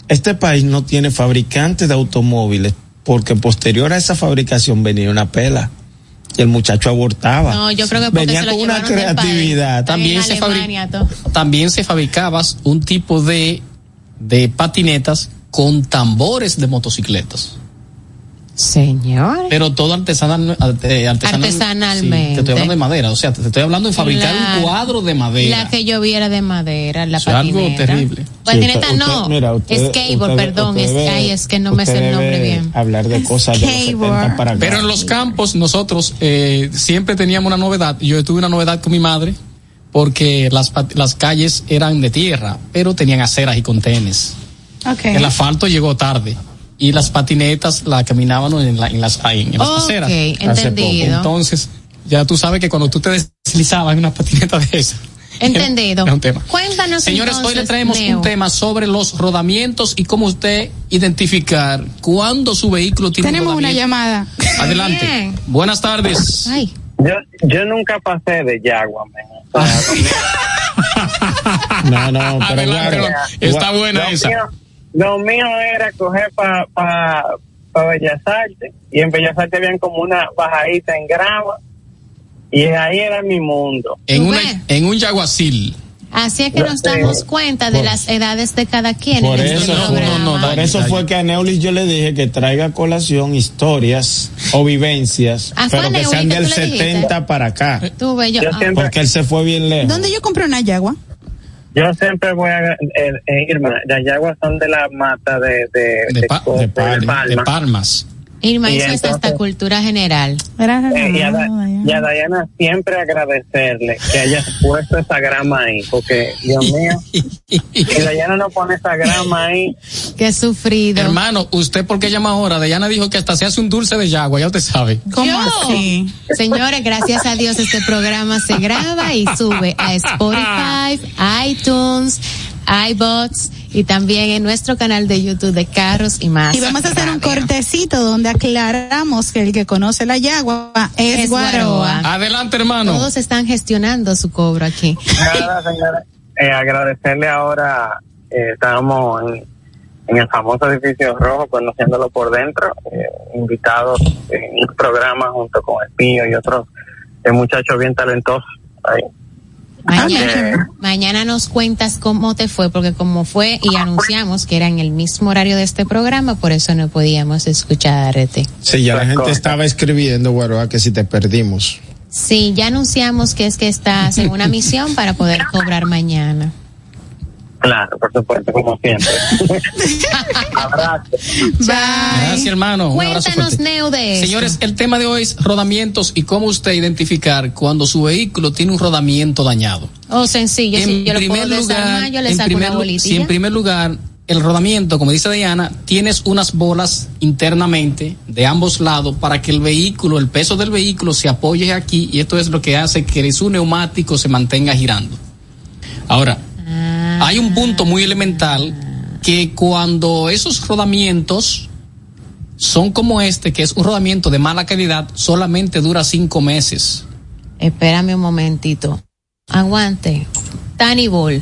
este país no tiene fabricantes de automóviles porque posterior a esa fabricación venía una pela y el muchacho abortaba. No, yo creo que venía se lo con una creatividad. También se, Alemania, también se fabricabas un tipo de, de patinetas con tambores de motocicletas. Señor. Pero todo artesanal, arte- artesanal- Artesanalmente. sí, te estoy hablando de madera, o sea, te estoy hablando de fabricar un cuadro de madera. La que yo viera de madera, la es algo patineta. terrible. Patineta Sí, usted- no. mira, usted- Skateboard, usted- perdón. usted es, debe- ay, es que no me sé el nombre bien. Hablar de cosas de los Skateboard. 70 para acá. Pero en los campos nosotros eh, siempre teníamos una novedad. Yo tuve una novedad con mi madre porque las, las calles eran de tierra, pero tenían aceras y contenes. Ok. El asfalto llegó tarde y las patinetas la caminábamos en, la- en las, ahí, en las Ok, aceras. entendido. Entonces, ya tú sabes que cuando tú te deslizabas en una patineta de esa. Entendido. Es un tema. Cuéntanos Señores, hoy le entonces, traemos Neo. un tema sobre los rodamientos y cómo usted identificar cuándo su vehículo tiene un Tenemos una rodamiento. llamada. Adelante. Bien. Buenas tardes. Ay, Yo, yo nunca pasé de Yagua, men. O sea, No, no, pero Adelante, claro. Está buena lo, esa. mío, lo mío era coger para pa, pa Bellas Artes y en Bellas Artes habían como una bajadita en grava y ahí era mi mundo. En, ¿Tú una, en un yaguacil. Así es que nos Sí. damos cuenta de Por- las edades de cada quien Por en este eso, programa. no, no, por eso fue que a Neulis yo le dije que traiga a colación historias o vivencias, pero que sean del tú le dijiste. 70 para acá. Tú, ve, yo, Yo ah, siempre, Porque él se fue bien lejos. ¿Dónde yo compré una yagua? yo siempre voy a eh, eh, irme. Las Yaguas son de la mata de, de, De, pa- de de Palma, de Palma. Palmas. Irma Y hizo esta, entonces- esta cultura general. Era Eh, y, a, Da- Diana. y a Dayana siempre agradecerle que haya puesto esa grama ahí, porque Dios mío, si Dayana no pone esa grama ahí, Qué sufrido. Hermano, ¿usted por qué llama ahora? Dayana dijo que hasta se hace un dulce de yagua, ya usted sabe. ¿Cómo Yo. así? Señores, gracias a Dios este programa se graba y sube a Spotify, iTunes, iBots y también en nuestro canal de YouTube de Carros y más. Y vamos a hacer un cortecito donde aclaramos que el que conoce la yagua es, Es Guaroa. Adelante, hermano. Todos están gestionando su cobro aquí. nada, señora, eh, agradecerle ahora, eh, estábamos en, en el famoso edificio rojo, conociéndolo por dentro, eh, invitados en un programa junto con el Pío y otros eh, muchachos bien talentosos. Ahí. Mañana, mañana nos cuentas cómo te fue, porque como fue y anunciamos que era en el mismo horario de este programa, por eso no podíamos escucharte. Sí, ya la gente estaba escribiendo, Guaroa, que si te perdimos. Sí, ya anunciamos que es que estás en una misión para poder cobrar mañana. Claro, por supuesto, como siempre. Abrazo. Gracias, hermano. Un abrazo Cuéntanos, fuerte. Neo, de esto. Señores, el tema de hoy es rodamientos y cómo usted identificar cuando su vehículo tiene un rodamiento dañado. Oh, sencillo, si yo lo puedo desarmar, yo le en saco primer, una bolita. si en primer lugar, el rodamiento, como dice Diana, tienes unas bolas internamente de ambos lados para que el vehículo, el peso del vehículo se apoye aquí y esto es lo que hace que su neumático se mantenga girando. Ahora, hay un punto muy elemental que cuando esos rodamientos son como este, que es un rodamiento de mala calidad, solamente dura cinco meses. Espérame un momentito. Aguante. Tani Ball.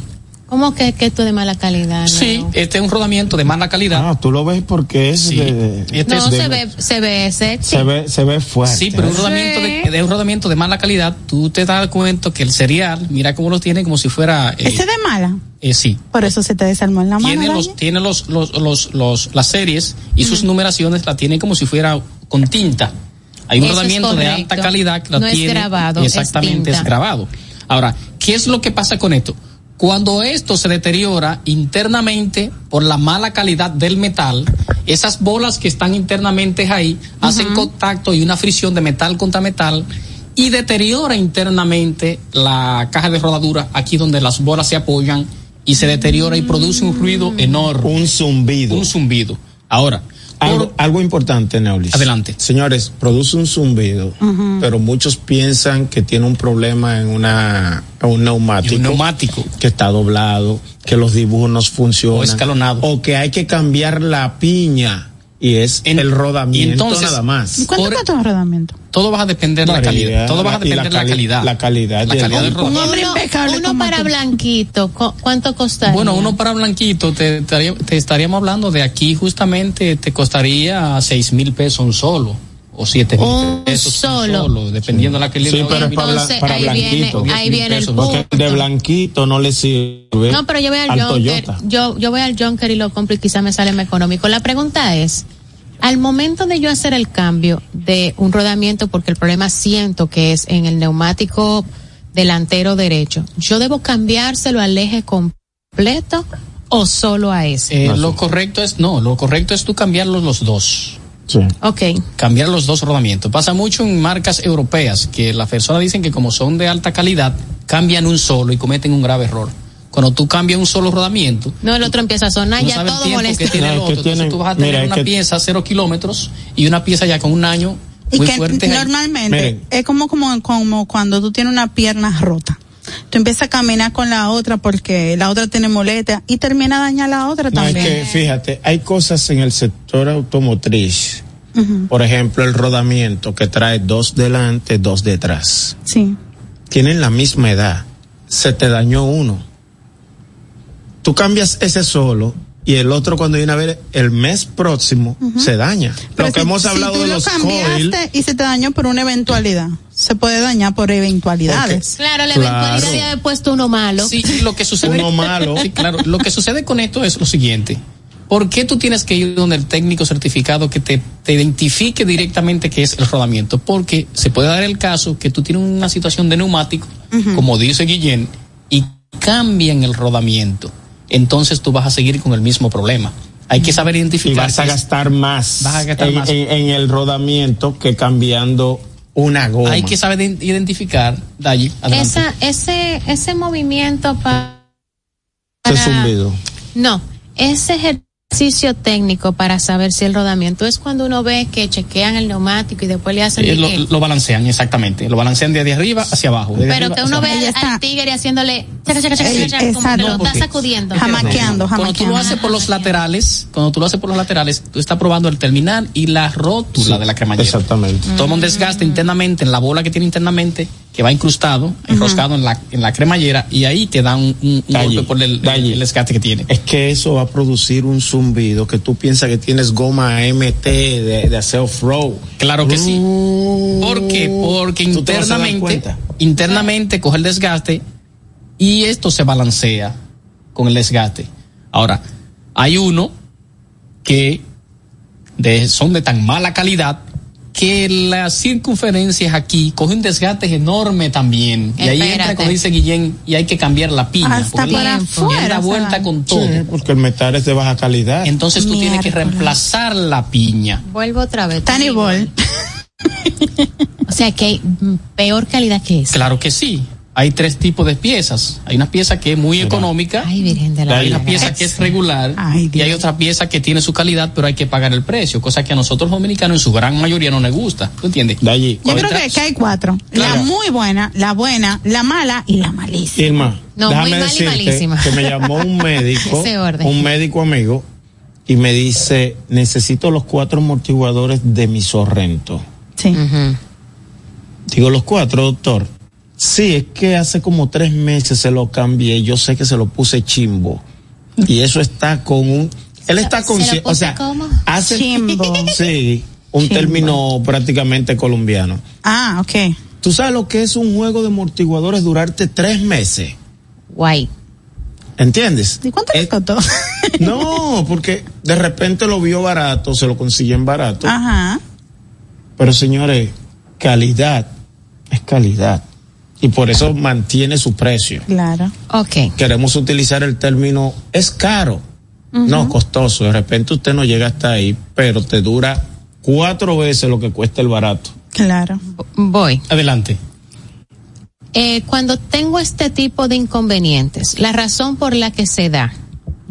¿Cómo que, que esto es de mala calidad? Sí, Neo? este es un rodamiento de mala calidad. Ah, tú lo ves porque es Sí. de, Este No, es se ve, se ve sexy. se ve, se ve fuerte. Sí, pero un rodamiento de, de un rodamiento de mala calidad, tú te das cuenta que el cereal, mira cómo lo tiene como si fuera eh, Ese de mala. eh, sí. Por eso se te desarmó en la mano. Tiene los tiene los los los, los las series y sus numeraciones la tiene como si fuera con tinta. Hay un Eso rodamiento de alta calidad que la No es tiene grabado, es exactamente es, tinta. grabado. Ahora, ¿qué es lo que pasa con esto? Cuando esto se deteriora internamente por la mala calidad del metal, esas bolas que están internamente ahí hacen contacto y una fricción de metal contra metal y deteriora internamente la caja de rodadura aquí donde las bolas se apoyan y se deteriora y produce un ruido enorme. Un zumbido. Un zumbido. Ahora, Algo, algo importante, Neulis. Adelante. Señores, produce un zumbido, pero muchos piensan que tiene un problema en una en un neumático. un neumático. Que está doblado, que los dibujos no funcionan. O escalonado. O que hay que cambiar la piña. Y es En- el rodamiento y entonces- nada más. ¿Y ¿Cuánto por- cuesta un rodamiento? todo va a depender de la calidad. Todo va a depender la de la cali- calidad. la calidad La del calidad del rodamiento. rodamiento. hombre Uno, impecable uno para tú. blanquito, ¿cu- ¿cuánto costaría? Bueno, uno para blanquito, te, te estaríamos hablando de aquí justamente te costaría seis mil pesos un solo o siete mil Un pesos solo. un solo, dependiendo de la calidad. Sí, pero es para, Entonces, para ahí viene- blanquito. ahí viene el Porque punto. de blanquito no le sirve. No, pero yo voy al, Junker, Toyota. yo, yo voy al Junker y lo compro y quizá me sale más económico. La pregunta es, al momento de yo hacer el cambio de un rodamiento, porque el problema siento que es en el neumático delantero derecho, ¿yo debo cambiárselo al eje completo o solo a ese? Eh, lo correcto es, no, lo correcto es tú cambiarlos los dos. Sí. ok. cambiar los dos rodamientos. Pasa mucho en marcas europeas que las personas dicen que como son de alta calidad, cambian un solo y cometen un grave error. Cuando tú cambias un solo rodamiento, No, el otro empieza a sonar, no ya todo tiempo molesta. que tiene No, el es que otro. Entonces tienen- tú vas a tener mira, es una que- pieza a cero kilómetros y una pieza ya con un año Y muy que fuerte. normalmente es como, como, como cuando tú tienes una pierna rota. Tú empiezas a caminar con la otra porque la otra tiene molestia y termina a dañar la otra No, es también. que fíjate, hay cosas en el sector automotriz. Por ejemplo, el rodamiento que trae dos delante, dos detrás. Sí. Tienen la misma edad. Se te dañó uno. Tú cambias ese solo y el otro cuando viene a ver el mes próximo se daña. Pero lo que si- hemos si hablado tú de lo los cambiaste coil, y se te dañó por una eventualidad. Se puede dañar por eventualidades. Claro, la Claro. eventualidad de haber puesto uno malo. Sí, lo que sucede. Uno malo. Sí, claro. Lo que sucede con esto es lo siguiente. ¿Por qué tú tienes que ir donde el técnico certificado que te, te identifique directamente qué es el rodamiento? Porque se puede dar el caso que tú tienes una situación de neumático, como dice Guillén, y cambian el rodamiento. Entonces tú vas a seguir con el mismo problema. Hay que saber y identificar. vas a gastar más, Vas a gastar en, más. en- en el rodamiento que cambiando una goma. Hay que saber de- identificar, Dayi. Esa, ese, ese movimiento pa- Ese para... zumbido. No, ese ejercicio técnico para saber si el rodamiento es cuando uno ve que chequean el neumático y después le hacen... Eh, lo, lo balancean, exactamente. Lo balancean de, de arriba hacia abajo. de pero que uno ve al, está- al tigre haciéndole... chaca, chaca, chaca, Eh, chaca, como que exacto. lo está sacudiendo. Jamaqueando, Cuando tú lo jamaqueando. haces por los laterales, cuando tú lo haces por los laterales, tú estás probando el terminal y la rótula de la cremallera. Exactamente. Toma un desgaste internamente en la bola que tiene internamente, que va incrustado, enroscado en la, en la cremallera, y ahí te da un, un- un Dayi, golpe por el, Dayi. el desgaste que tiene. Es que eso va a producir un zumbido que tú piensas que tienes goma MT de, de hacer off-road. Claro que sí. ¿Por qué? Porque internamente, internamente coge el desgaste y esto se balancea con el desgaste. Ahora, hay uno que de- son de tan mala calidad que las circunferencias aquí coge un desgaste enorme también. Y ahí entra, como dice Guillén, y hay que cambiar la piña. Hasta porque para la- afuera ya da se vuelta va. con todo. Sí, porque el metal es de baja calidad. Entonces tú tienes que reemplazar la piña. Vuelvo otra vez. Tiny Ball. O sea que hay peor calidad que esa. Claro que sí. Hay tres tipos de piezas. Hay una pieza que es muy económica. Ay, Virgen de la Hay una pieza que es regular Ay, y hay otra pieza que tiene su calidad, pero hay que pagar el precio, cosa que a nosotros los dominicanos en su gran mayoría no les gusta. ¿Tú entiendes? De allí. Yo creo que, que hay cuatro. Claro. La muy buena, la buena, la mala y la malísima. Irma, No, déjame muy mal y decirte malísima. que me llamó un médico, Ese orden. un médico amigo, y me dice, necesito los cuatro amortiguadores de mi Sorrento. Sí. Ujú. Digo, los cuatro, doctor. Sí, es que hace como tres meses se lo cambié, yo sé que se lo puse chimbo. Y eso está con un... Él está ¿Se lo consciente, o sea, cómo? hace... Chimbo. Sí, un Chimbo. término prácticamente colombiano. Ah, ok. ¿Tú sabes lo que es un juego de amortiguadores durarte tres meses? Guay. ¿Entiendes? ¿Y cuánto le Eh, costó? No, porque de repente lo vio barato, se lo consiguen barato. Ajá. Pero señores, calidad es calidad. Y por eso mantiene su precio. Claro. Ok. Queremos utilizar el término es caro. No, costoso. De repente usted no llega hasta ahí, pero te dura cuatro veces lo que cuesta el barato. Claro. Voy. Adelante. Eh, cuando tengo este tipo de inconvenientes, la razón por la que se da,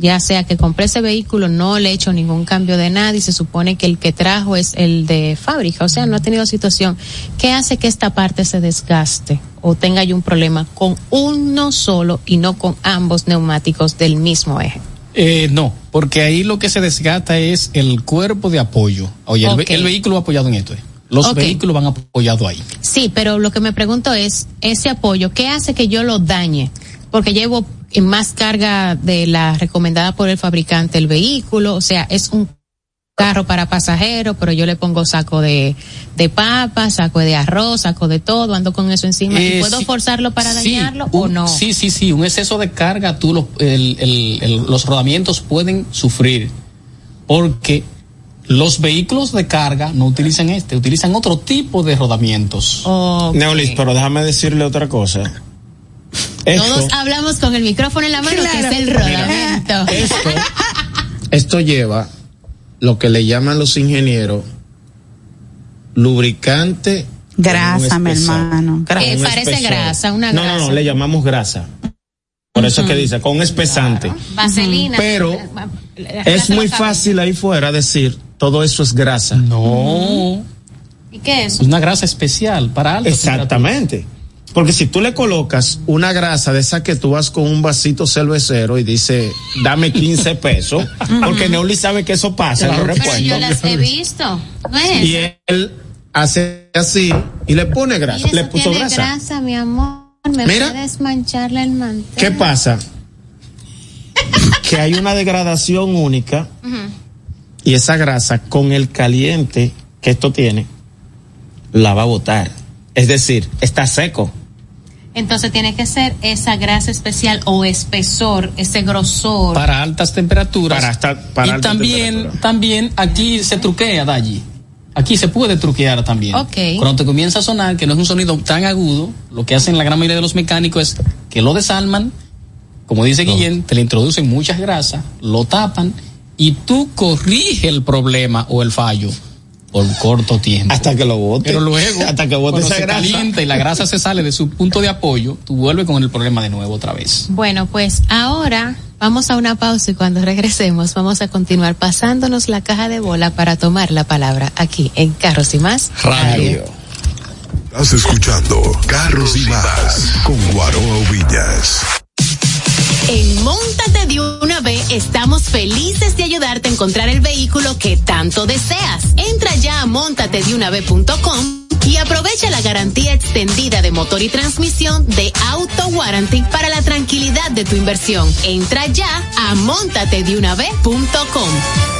ya sea que compré ese vehículo, no le he hecho ningún cambio de nada y se supone que el que trajo es el de fábrica, o sea, no ha tenido situación, ¿qué hace que esta parte se desgaste o tenga yo un problema con uno solo y no con ambos neumáticos del mismo eje? Eh, no, porque ahí lo que se desgasta es el cuerpo de apoyo. Oye, el ve- el, vehículo apoyado en esto. eh. Los vehículos van apoyados ahí. Sí, pero lo que me pregunto es, ese apoyo, ¿qué hace que yo lo dañe? Porque llevo más carga de la recomendada por el fabricante el vehículo, o sea, es un carro para pasajeros, pero yo le pongo saco de, de papas, saco de arroz, saco de todo, ando con eso encima. ¿Y Eh, ¿Puedo sí. forzarlo para Sí, dañarlo o no? Sí, sí, sí, un exceso de carga, tú los, el- el- el- los rodamientos pueden sufrir porque los vehículos de carga no utilizan este, utilizan otro tipo de rodamientos. Ok. Neolis, pero déjame decirle otra cosa. Esto, Todos hablamos con el micrófono en la mano, Claro. que es el rodamiento. esto, esto lleva lo que le llaman los ingenieros lubricante. Grasa, mi hermano. Grasa. Eh, parece espesor. grasa, una no, grasa. No, no, le llamamos grasa. Por eso es que dice, con espesante. Vaselina. Pero Es muy fácil ahí fuera decir, todo eso es grasa. No, ¿Y qué es? es una grasa especial para alta Exactamente. Porque si tú le colocas una grasa de esa que tú vas con un vasito cervecero y dice, dame 15 pesos, porque Neuli sabe que eso pasa en los Claro Pero yo repuestos. las he visto. No es. Y él hace así y le pone grasa, Mira, le eso puso tiene grasa. grasa, mi amor. Me Mira. puedes mancharle el mantel. ¿Qué pasa? que hay una degradación única y esa grasa con el caliente que esto tiene la va a botar. Es decir, está seco. Entonces tiene que ser esa grasa especial o espesor, ese grosor. para altas temperaturas. Para esta- para y alta también, temperatura. también aquí se truquea, Dayi. Aquí se puede truquear también. Ok. Cuando te comienza a sonar, que no es un sonido tan agudo, lo que hacen la gran mayoría de los mecánicos es que lo desalman, como dice Guillén, te le introducen muchas grasas, lo tapan y tú corriges el problema o el fallo por corto tiempo. Hasta que lo bote. Pero luego, hasta que bote esa se grasa. calienta y la grasa se sale de su punto de apoyo, tú vuelves con el problema de nuevo otra vez. Bueno, pues ahora vamos a una pausa y cuando regresemos vamos a continuar pasándonos la caja de bola para tomar la palabra aquí en Carros y Más Radio. Estás escuchando Carros y Más con Guaroa Villas. En Móntate de una vez estamos felices de ayudarte a encontrar el vehículo que tanto deseas. Entra ya a montatedeunav.com y aprovecha la garantía extendida de motor y transmisión de Auto Warranty para la tranquilidad de tu inversión. Entra ya a montatedeunav.com.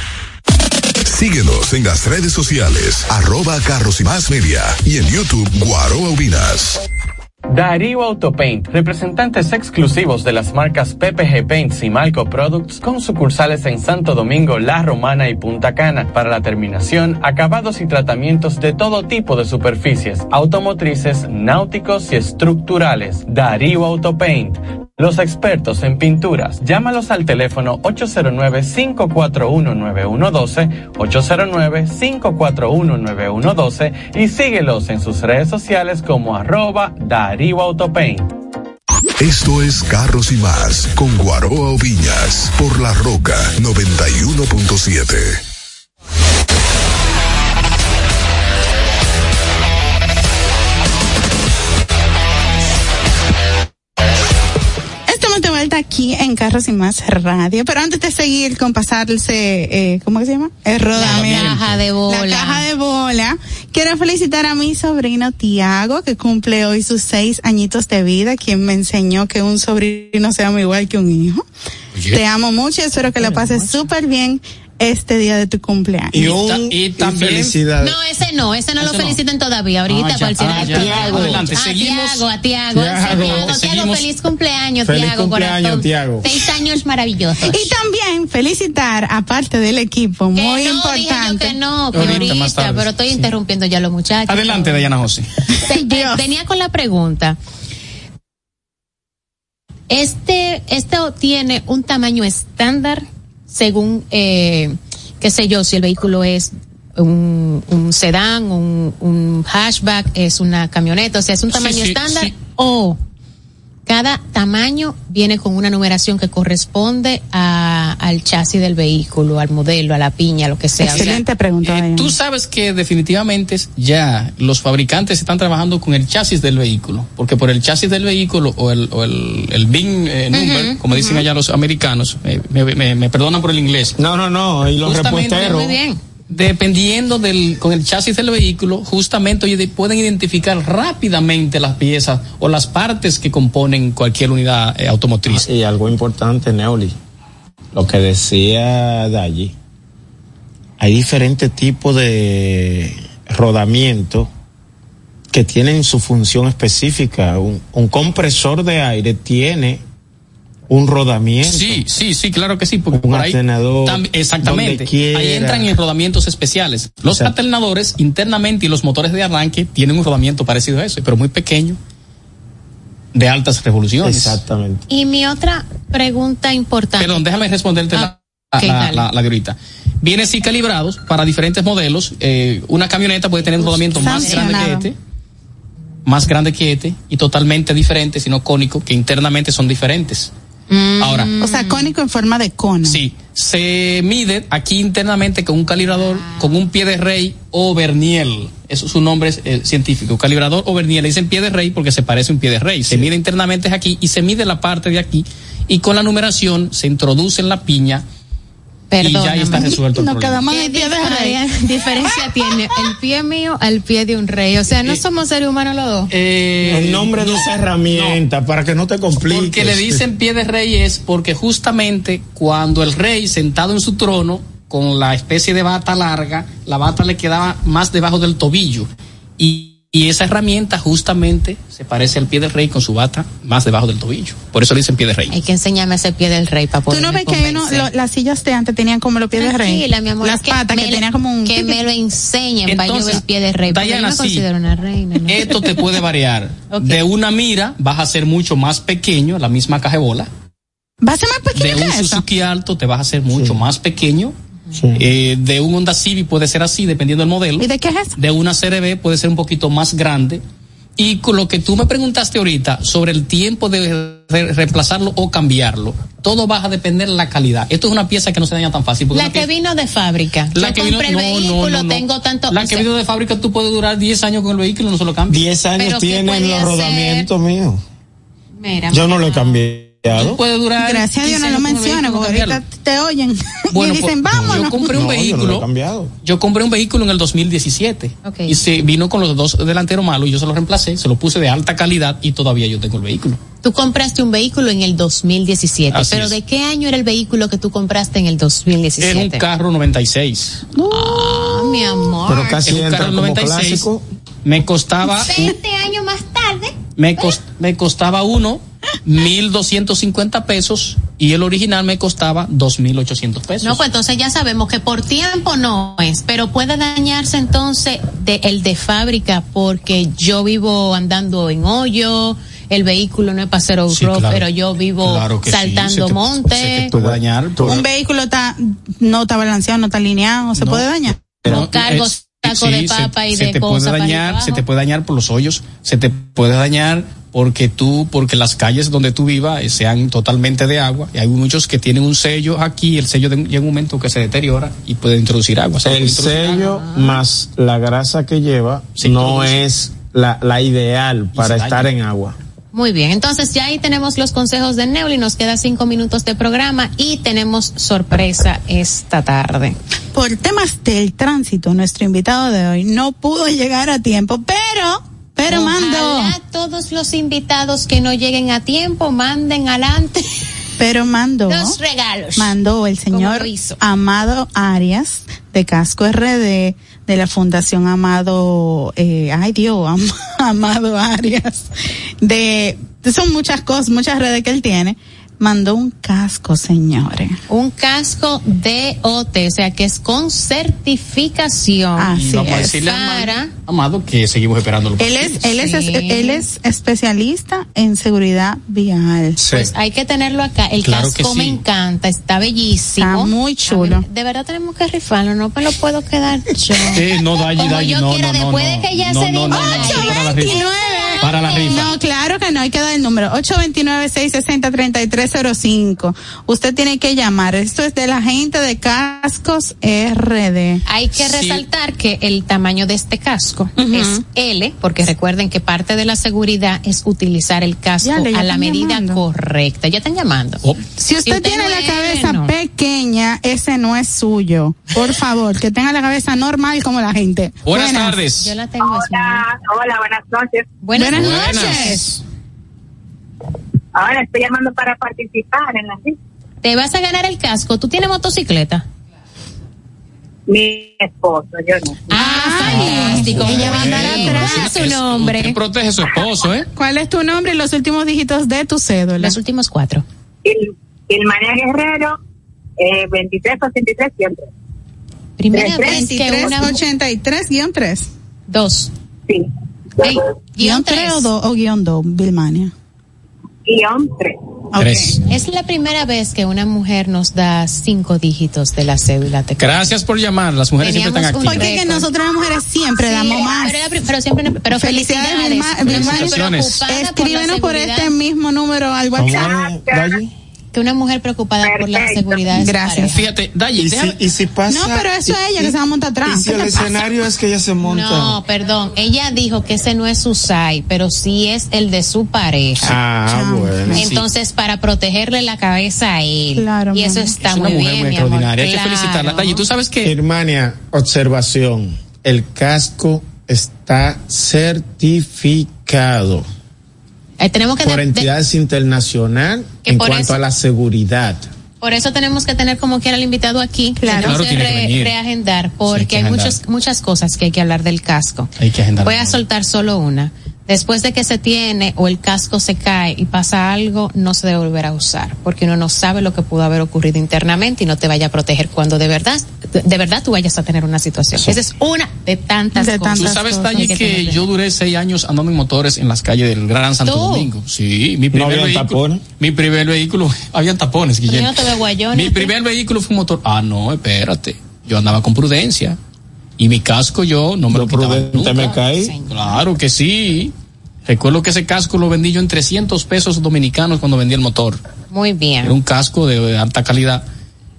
Síguenos en las redes sociales, arroba carros y más media, y en YouTube, Guaroa Ubinas. Darío Autopaint, representantes exclusivos de las marcas PPG Paints y Malco Products con sucursales en Santo Domingo, La Romana y Punta Cana para la terminación, acabados y tratamientos de todo tipo de superficies, automotrices, náuticos y estructurales. Darío Autopaint, los expertos en pinturas. Llámalos al teléfono 809-541-9112, 809-541-9112 y síguelos en sus redes sociales como arroba Darío Autopaint. Esto es Carros y más con Guaroa Oviñas por La Roca 91.7. aquí en Carros y Más Radio, pero antes de seguir con pasarse, eh, ¿cómo que se llama? El rodamiento. La caja de bola. La caja de bola. Quiero felicitar a mi sobrino Tiago, que cumple hoy sus seis añitos de vida, quien me enseñó que un sobrino se llama igual que un hijo. Te amo mucho y espero que lo pases súper bien este día de tu cumpleaños. Y, un, y también- felicidades. No, ese no, ese no lo no. felicitan todavía. Ahorita, Ah, cierre ah, ya. Tiago. Adelante, a seguimos. Tiago, a Tiago, Tiago. Feliz cumpleaños, Feliz Tiago, cumpleaños, corazón. Tiago. Seis años maravillosos. Y también felicitar, aparte del equipo, Que muy no, importante. Dije yo que no, que Ahorita, pero estoy sí. interrumpiendo ya a los muchachos. Adelante, Dayana José. Venía con la pregunta. Este, este tiene un tamaño estándar según, eh, qué sé yo, si el vehículo es un, un sedán, un, un hatchback, es una camioneta, o sea, es un Sí, tamaño sí, estándar sí. o cada tamaño viene con una numeración que corresponde a, al chasis del vehículo, al modelo, a la piña, lo que sea. O sea, Excelente pregunta. Eh, tú sabes que definitivamente ya los fabricantes están trabajando con el chasis del vehículo, porque por el chasis del vehículo o el, o el, el VIN eh, number, como dicen allá los americanos, eh, me, me- me perdonan por el inglés, No, no, no. Y los Justamente, reporteros. muy bien. Dependiendo del con el chasis del vehículo, justamente pueden identificar rápidamente las piezas o las partes que componen cualquier unidad eh, automotriz. Y algo importante, Neoli, lo que decía de allí. Hay diferentes tipos de rodamiento que tienen su función específica. Un compresor de aire tiene un rodamiento. Sí, sí, sí, claro que sí, porque Un por ahí alternador tam- exactamente. Ahí entran en rodamientos especiales. Los Exacto. alternadores internamente y los motores de arranque tienen un rodamiento parecido a ese, pero muy pequeño, de altas revoluciones. Exactamente. Y mi otra pregunta importante. Perdón, déjame responderte Ah, la, ok, la, la- la de ahorita. Vienen sí calibrados para diferentes modelos. Eh, una camioneta puede tener un rodamiento más grande que este, más grande que este y totalmente diferente, sino cónico, que internamente son diferentes. Mm. Ahora, O sea, cónico en forma de cono. Sí, se mide aquí internamente con un calibrador, con un pie de rey o verniel. Eso es su nombre eh, científico, calibrador o verniel. Le dicen pie de rey porque se parece a un pie de rey. Se mide internamente es aquí y se mide la parte de aquí y con la numeración se introduce en la piña y ya ahí está Perdóname. resuelto el No problema. ¿Qué en pie de rey. diferencia, diferencia tiene el pie mío al pie de un rey? O sea, no somos seres humanos los dos. Eh, El nombre de esa herramienta para que no te compliques. Porque le dicen pie de rey es porque justamente cuando el rey sentado en su trono con la especie de bata larga, la bata le quedaba más debajo del tobillo y, y esa herramienta justamente se parece al pie del rey con su bata más debajo del tobillo. Por eso le dicen pie de rey. Hay que enseñarme ese pie del rey para Tú poder no ves que hay uno, lo- las sillas de antes tenían como los pies de rey. Tranquila, mi amor. Las que patas que, tenían como un. Que me lo enseñen para yo ver el pie de rey. Porque Diana, yo me sí. considero una reina. ¿no? Esto te puede variar. De una mira vas a ser mucho más pequeño, la misma caja de bola. Va a ser más De pequeño un que eso. Suzuki Alto te vas a hacer mucho más pequeño. Sí. Eh, de un Honda Civic puede ser así, dependiendo del modelo. ¿Y de qué es eso? de una CRB puede ser un poquito más grande. Y con lo que tú me preguntaste ahorita sobre el tiempo de re- reemplazarlo o cambiarlo, todo va a depender de la calidad. Esto es una pieza que no se daña tan fácil. La que vino de fábrica. la yo que vino- el no, no, vehículo, no, no. tengo tanto. La o que sea, vino de fábrica tú puedes durar 10 años con el vehículo y no se lo cambias. 10 años Pero ¿qué tienen los rodamientos míos. Mira, Yo no lo cambié. Puede durar. Gracias a Dios no 15 lo menciona, vehículo, porque ahorita te oyen Bueno, y dicen, pues, vámonos. Yo compré un No, yo no lo vehículo. Yo compré un vehículo en el 2017 Ok. y se vino con los dos delanteros malos y yo se los reemplacé, se lo puse de alta calidad y todavía yo tengo el vehículo. Tú compraste un vehículo en el 2017, Así pero es. ¿de qué año era el vehículo que tú compraste en el 2017? Era un carro 96. Ah, mi amor. Pero casi Era un entra carro como 96. clásico. Me costaba 20 años más tarde. Me, cos- me costaba uno 1250 pesos y el original me costaba 2800 pesos. No, pues entonces ya sabemos que por tiempo no es, pero puede dañarse entonces de, el de fábrica porque yo vivo andando en hoyo, el vehículo no es para hacer off-road, Sí, claro. pero yo vivo Claro que sí, saltando monte. dañar. Un vehículo está, no está balanceado, no está alineado, se No. puede dañar. No, cargo de papa y se de te puede para dañar, se te puede dañar por los hoyos, se te puede dañar porque tú, porque las calles donde tú vivas eh, sean totalmente de agua y hay muchos que tienen un sello aquí, el sello de- llega un momento que se deteriora y puede introducir agua. se El introducir sello agua. más la grasa que lleva Sí, no es la, la ideal para estar en agua. Muy bien, entonces ya ahí tenemos los consejos de Neuli, nos queda cinco minutos de programa y tenemos sorpresa esta tarde. Por temas del tránsito, nuestro invitado de hoy no pudo llegar a tiempo, pero, pero mando, Ojalá todos los invitados que no lleguen a tiempo manden adelante pero mando. los regalos. mandó el señor. Amado Arias de Casco RD de la Fundación Amado, eh, ay Dios, Am- Amado Arias, de, son muchas cosas, muchas redes que él tiene, mandó un casco, señores. Un casco DOT, o sea que es con certificación. Así no, es. Para... Amado que seguimos esperando. Él es, él, sí. es, él es especialista en seguridad vial. Sí. Pues hay que tenerlo acá. El casco me encanta, está bellísimo. Está muy chulo. De verdad tenemos que rifarlo, no me lo puedo quedar yo. No, da da no, quiera, no, después de que ya se 29 para la rifa. No, claro que no, hay que dar el número. 829-660-3305. Usted tiene que llamar. Esto es de la gente de Cascos RD. Hay que resaltar que el tamaño de este casco es L, porque recuerden que parte de la seguridad es utilizar el casco a la medida correcta. Ya están llamando. Oh. Si, usted tiene la cabeza pequeña, ese no es suyo. Por favor, que tenga la cabeza normal como la gente. Buenas, tardes. Yo la tengo hola, hola, buenas noches. Buenas, Buenas noches. noches. Ahora estoy llamando para participar en la rifa. Te vas a ganar el casco. ¿Tú tienes motocicleta? Mi esposo, yo no. Ah, fantástico. Ella va a andar atrás su nombre. usted protege a su esposo, ¿eh? ¿Cuál es tu nombre y los últimos dígitos de tu cédula? Los últimos cuatro. Il, Ilmania Guerrero, eh, 2383 siempre. Primera Tres, vez que una 2383-3. dos. Sí. Ey, guion ¿Guión 3 tres. o, do- o guion 2, Vilmania? Guión 3. Tres. Es la primera vez que una mujer nos da cinco dígitos de la cédula. Te Gracias por llamar. Las mujeres siempre están activas. Porque que récord. nosotras las mujeres siempre Sí, damos más. Pero, siempre, pero Felicidades, felicidades. Vilma- por Escríbenos por seguridad, este mismo número al ¿Cómo WhatsApp. Que una mujer preocupada por la seguridad Gracias. Fíjate, Dayi, Y si, y si pasa. No, pero eso es ella que se va a montar atrás. Y si ¿Qué el escenario es que ella se monta. No, perdón. Ella dijo que ese no es su SAI, pero sí es el de su pareja. Ah, bueno. Entonces, para protegerle la cabeza a él. Claro, y eso mamá. está es una muy mujer bien, muy mi amor. extraordinaria. Hay que Claro. felicitarla. Dayi, tú sabes que Germania, observación. El casco está certificado Eh, tenemos que por de- de- entidades internacionales en cuanto eso- a la seguridad. Por eso tenemos que tener como quiera el invitado aquí. Claro. Claro, que re- reagendar Sí, hay porque que hay agendar. muchas, muchas cosas que hay que hablar del casco. hay que agendar. Voy a soltar solo una. Después de que se tiene o el casco se cae y pasa algo, no se debe volver a usar, porque uno no sabe lo que pudo haber ocurrido internamente y no te vaya a proteger cuando de verdad, de, verdad tú vayas a tener una situación. Esa es una de tantas De cosas. Tú sabes, Dayi, que yo duré seis años andando en motores en las calles del Gran Santo ¿Tú? Domingo. Sí, mi primer habían vehículo. tapones? Mi primer vehículo, habían tapones, Pero yo Guillermo. no te veo guayón. Mi primer vehículo fue un motor. Ah, no, espérate. Yo andaba con prudencia. Y mi casco yo no me Yo lo quitaba prudente nunca. me caí. Claro que sí. Recuerdo que ese casco lo vendí yo en 300 pesos dominicanos cuando vendí el motor. Muy bien. Era un casco de, de alta calidad.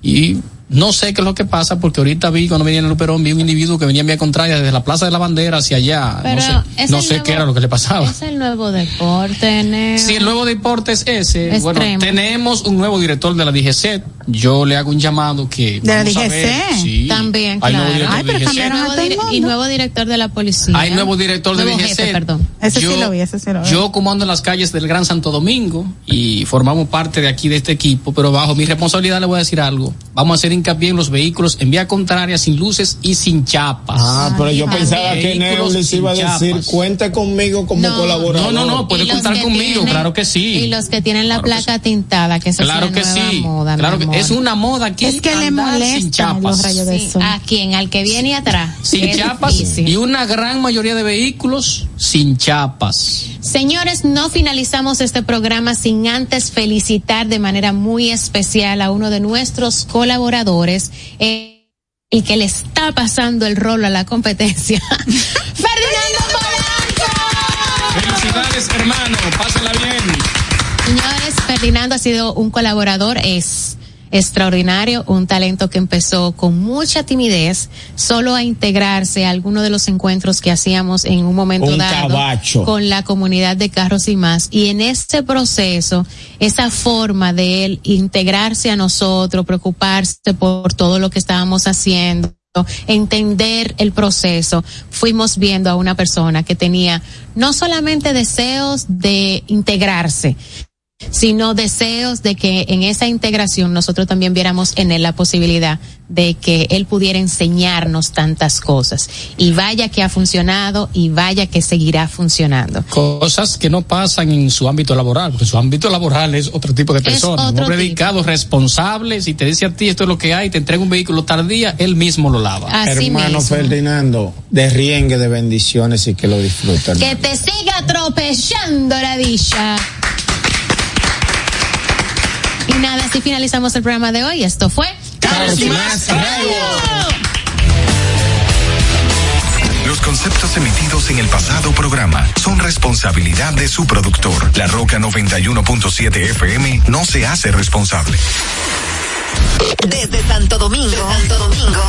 Y No sé qué es lo que pasa porque ahorita vi cuando venía en el Luperón vi un individuo que venía en vía contraria desde la Plaza de la Bandera hacia allá. Pero no sé, no sé nuevo- qué era lo que le pasaba. Es el nuevo deporte, Neo. Si el nuevo deporte es ese, bueno, tenemos un nuevo director de la DGC. Yo le hago un llamado que. ¿De la DGC? ver, sí, También, hay claro. nuevo director Ay, de pero DGC. Nuevo y nuevo director de la policía. Hay nuevo director de Nuevo DGC. jefe, perdón. Ese sí Yo- lo vi, ese sí lo vi. Yo como ando en las calles del Gran Santo Domingo y formamos parte de aquí de este equipo, pero bajo mi responsabilidad le voy a decir algo. Vamos a hacer hincapié en los vehículos en vía contraria, sin luces y sin chapas. Ah, pero yo Ay, pensaba que Neo les iba a decir, chapas. cuenta conmigo como No. colaborador. No, no, no, puede contar conmigo, tienen- claro que sí. Y los que tienen la Claro que placa tintada, que esa Claro es que nueva sí. moda, claro que amor. es una moda aquí. Es que le andar sin chapas. los rayos de Sí, sol. ¿A quién? Al que viene atrás. Sin chapas difícil. y una gran mayoría de vehículos sin chapas. Señores, no finalizamos este programa sin antes felicitar de manera muy especial a uno de nuestros colaboradores, eh, el que le está pasando el rol a la competencia. ¡Ferdinando Polanco! Felicidades, hermano. Pásenla bien. Señores, Ferdinando ha sido un colaborador, es extraordinario, un talento que empezó con mucha timidez, solo a integrarse a alguno de los encuentros que hacíamos en un momento Un dado cabacho. con la comunidad de carros y más. Y en este proceso, esa forma de él integrarse a nosotros, preocuparse por todo lo que estábamos haciendo, entender el proceso, fuimos viendo a una persona que tenía no solamente deseos de integrarse, sino deseos de que en esa integración nosotros también viéramos en él la posibilidad de que él pudiera enseñarnos tantas cosas. Y vaya que ha funcionado y vaya que seguirá funcionando. Cosas que no pasan en su ámbito laboral, porque su ámbito laboral es otro tipo de persona. Un otro hombre tipo. dedicado, responsable. Si te dice a ti esto es lo que hay, te entrega un vehículo tardía, él mismo lo lava. Así Hermano mismo. Ferdinando, de riengue de bendiciones y que lo disfruten. Que te siga atropellando la dicha. Y nada, así finalizamos el programa de hoy. Esto fue Carlos y Más Radio. Los conceptos emitidos en el pasado programa son responsabilidad de su productor. La Roca 91.7 FM no se hace responsable. Desde Santo Domingo, Santo Domingo,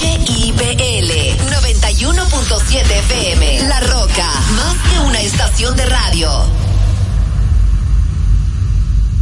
HIPL 91.7 FM. La Roca, más que una estación de radio.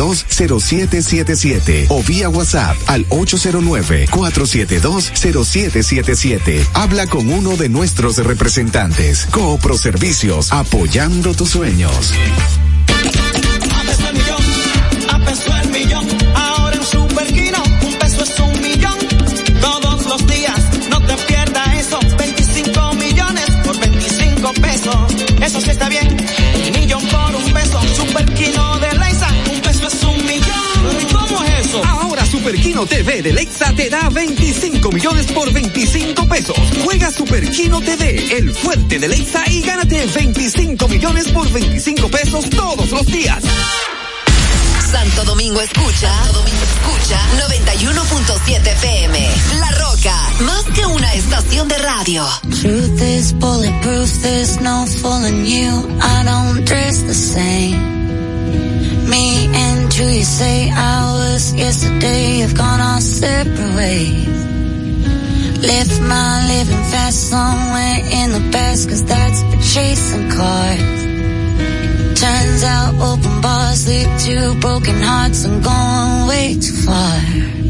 809-472-0777 o vía WhatsApp WhatsApp al 809-472-0777. Habla con uno de nuestros representantes. Coopro Servicios, apoyando tus sueños. A peso el millón, a peso el millón. Ahora en Superquino, un peso es un te da 25 millones por 25 pesos. Juega Superquino TV, el fuerte de Lexa y gánate 25 millones por 25 pesos todos los días. Santo Domingo escucha, Santo Domingo escucha 91.7 FM. La Roca, más que una estación de radio. Truth is bulletproof, there's no fooling you. I don't dress the same. And you, you say hours yesterday have gone our separate ways. Left my living fast somewhere in the past, cause that's for chasing cars. Turns out open bars lead to broken hearts. I'm going way too far.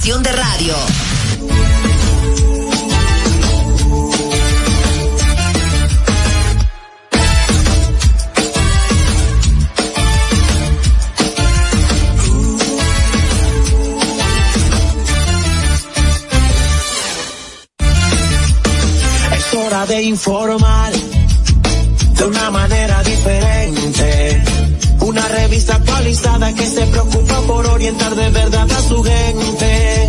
de radio. Es hora de informar de una manera diferente. Revista actualizada que se preocupa por orientar de verdad a su gente.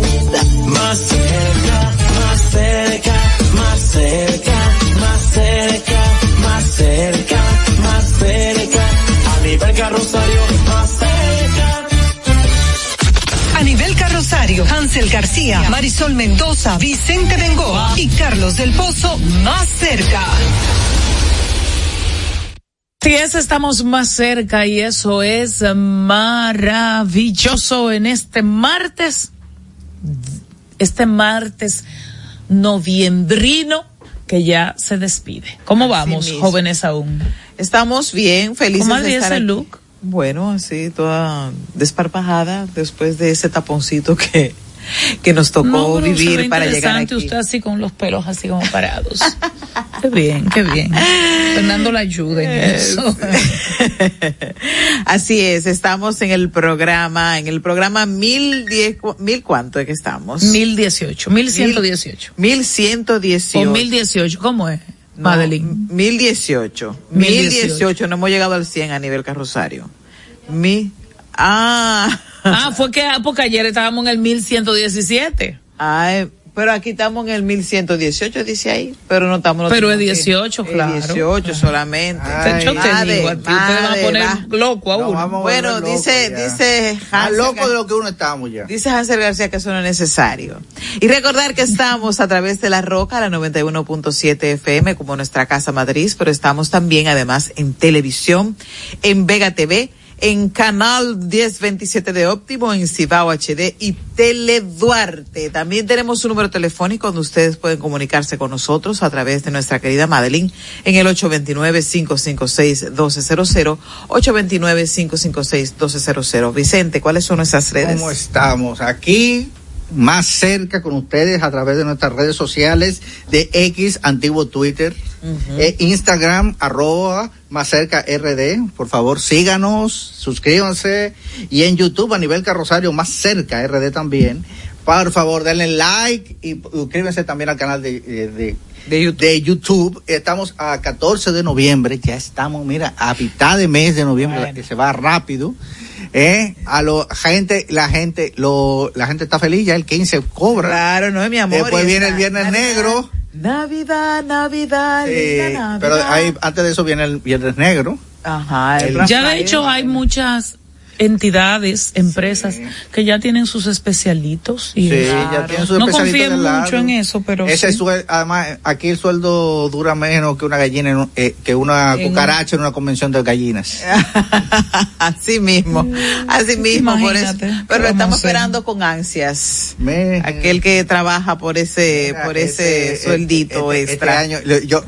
Más cerca, más cerca, más cerca, más cerca, más cerca, más cerca. A nivel carrosario, más cerca. A nivel carrosario, Hansel García, Marisol Mendoza, Vicente Bengoa y Carlos del Pozo más cerca. Sí, es, estamos más cerca y eso es maravilloso en este martes, este martes noviembrino que ya se despide. ¿Cómo vamos, jóvenes aún? Estamos bien, felices ¿Cómo de estar ese aquí. look? Bueno, así toda desparpajada después de ese taponcito que, que nos tocó No, vivir para llegar aquí. usted así con los pelos así como parados. qué bien, qué bien. Fernando la ayuda en Eh, eso. Así es, estamos en el programa, en el programa mil diez, mil cuánto es que estamos? Mil dieciocho, mil ciento dieciocho. Mil ciento dieciocho. O mil dieciocho, ¿cómo es? No, Madeline. Mil dieciocho. Mil dieciocho, no hemos llegado al cien a nivel carrosario. Mi, ah. Ah, fue que, ah, porque ayer estábamos en el mil ciento diecisiete. Ay, pero aquí estamos en el 1118, dice ahí, pero no estamos. Pero es tenemos que- 18, es claro. 18 solamente. Ay, yo te Madre, digo a ti, ustedes van a poner va. loco a uno. Bueno, dice, dice Más Hansel loco de lo que uno estamos ya. Dice Hansel García que eso no es necesario. Y recordar que estamos a través de la Roca, la 91.7 FM, como nuestra casa matriz, pero estamos también además en televisión, en Vega TV, en Canal 1027 de Óptimo, en Cibao HD y Tele Duarte. También tenemos un número telefónico donde ustedes pueden comunicarse con nosotros a través de nuestra querida Madeline en el 829-556-1200, 829-556-1200. Vicente, ¿cuáles son nuestras redes? ¿Cómo estamos? Aquí, más cerca con ustedes a través de nuestras redes sociales de X, antiguo Twitter, eh, Instagram, arroba, más cerca RD. Por favor, síganos, suscríbanse. Y en YouTube, a nivel carrosario, más cerca RD también. Por favor, denle like y suscríbanse también al canal de, de, de de YouTube. Estamos a 14 de noviembre, ya estamos, mira, a mitad de mes de noviembre, que se va rápido. Eh, a lo gente, la gente, lo, la gente está feliz, ya el 15 cobra. Claro, no es mi amor. Después viene el viernes Navidad, negro. Navidad, Navidad, linda Navidad. pero hay, antes de eso viene el viernes negro. Ajá, el El- Ya de hecho hay muchas entidades, empresas que ya tienen sus especialitos y Sí, ya tienen su no confíen lado. mucho en eso, pero Ese sí. suel- además, aquí el sueldo dura menos que una gallina, en un- eh, que una En- cucaracha en una convención de gallinas. Así mismo, así mismo, por eso. Imagínate, ¿qué Pero lo estamos esperando con ansias. Me- Aquel que trabaja por ese, Mira, por ese, este- sueldito este- este extra. año, lo- yo,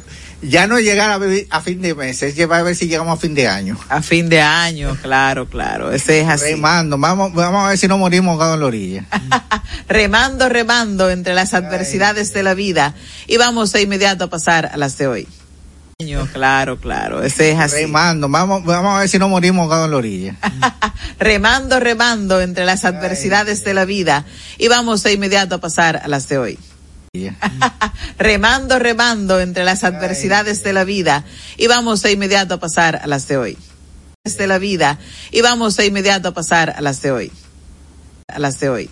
ya no llegar a, vivir a fin de mes, es llevar a ver si llegamos a fin de año. A fin de año, claro, claro. Ese es así. Remando, vamos, vamos a ver si no morimos ahogados en la orilla. remando, remando entre las adversidades de la vida. Y vamos de inmediato a pasar a las de hoy. Claro, claro, ese es así. Remando, vamos, vamos a ver si no morimos ahogados en la orilla. Remando, remando entre las adversidades de la vida. Y vamos de inmediato a pasar a las de hoy. remando, remando entre las adversidades de la vida. Y vamos de inmediato a pasar a las de hoy. De la vida. Y vamos de inmediato a pasar a las de hoy. A las de hoy.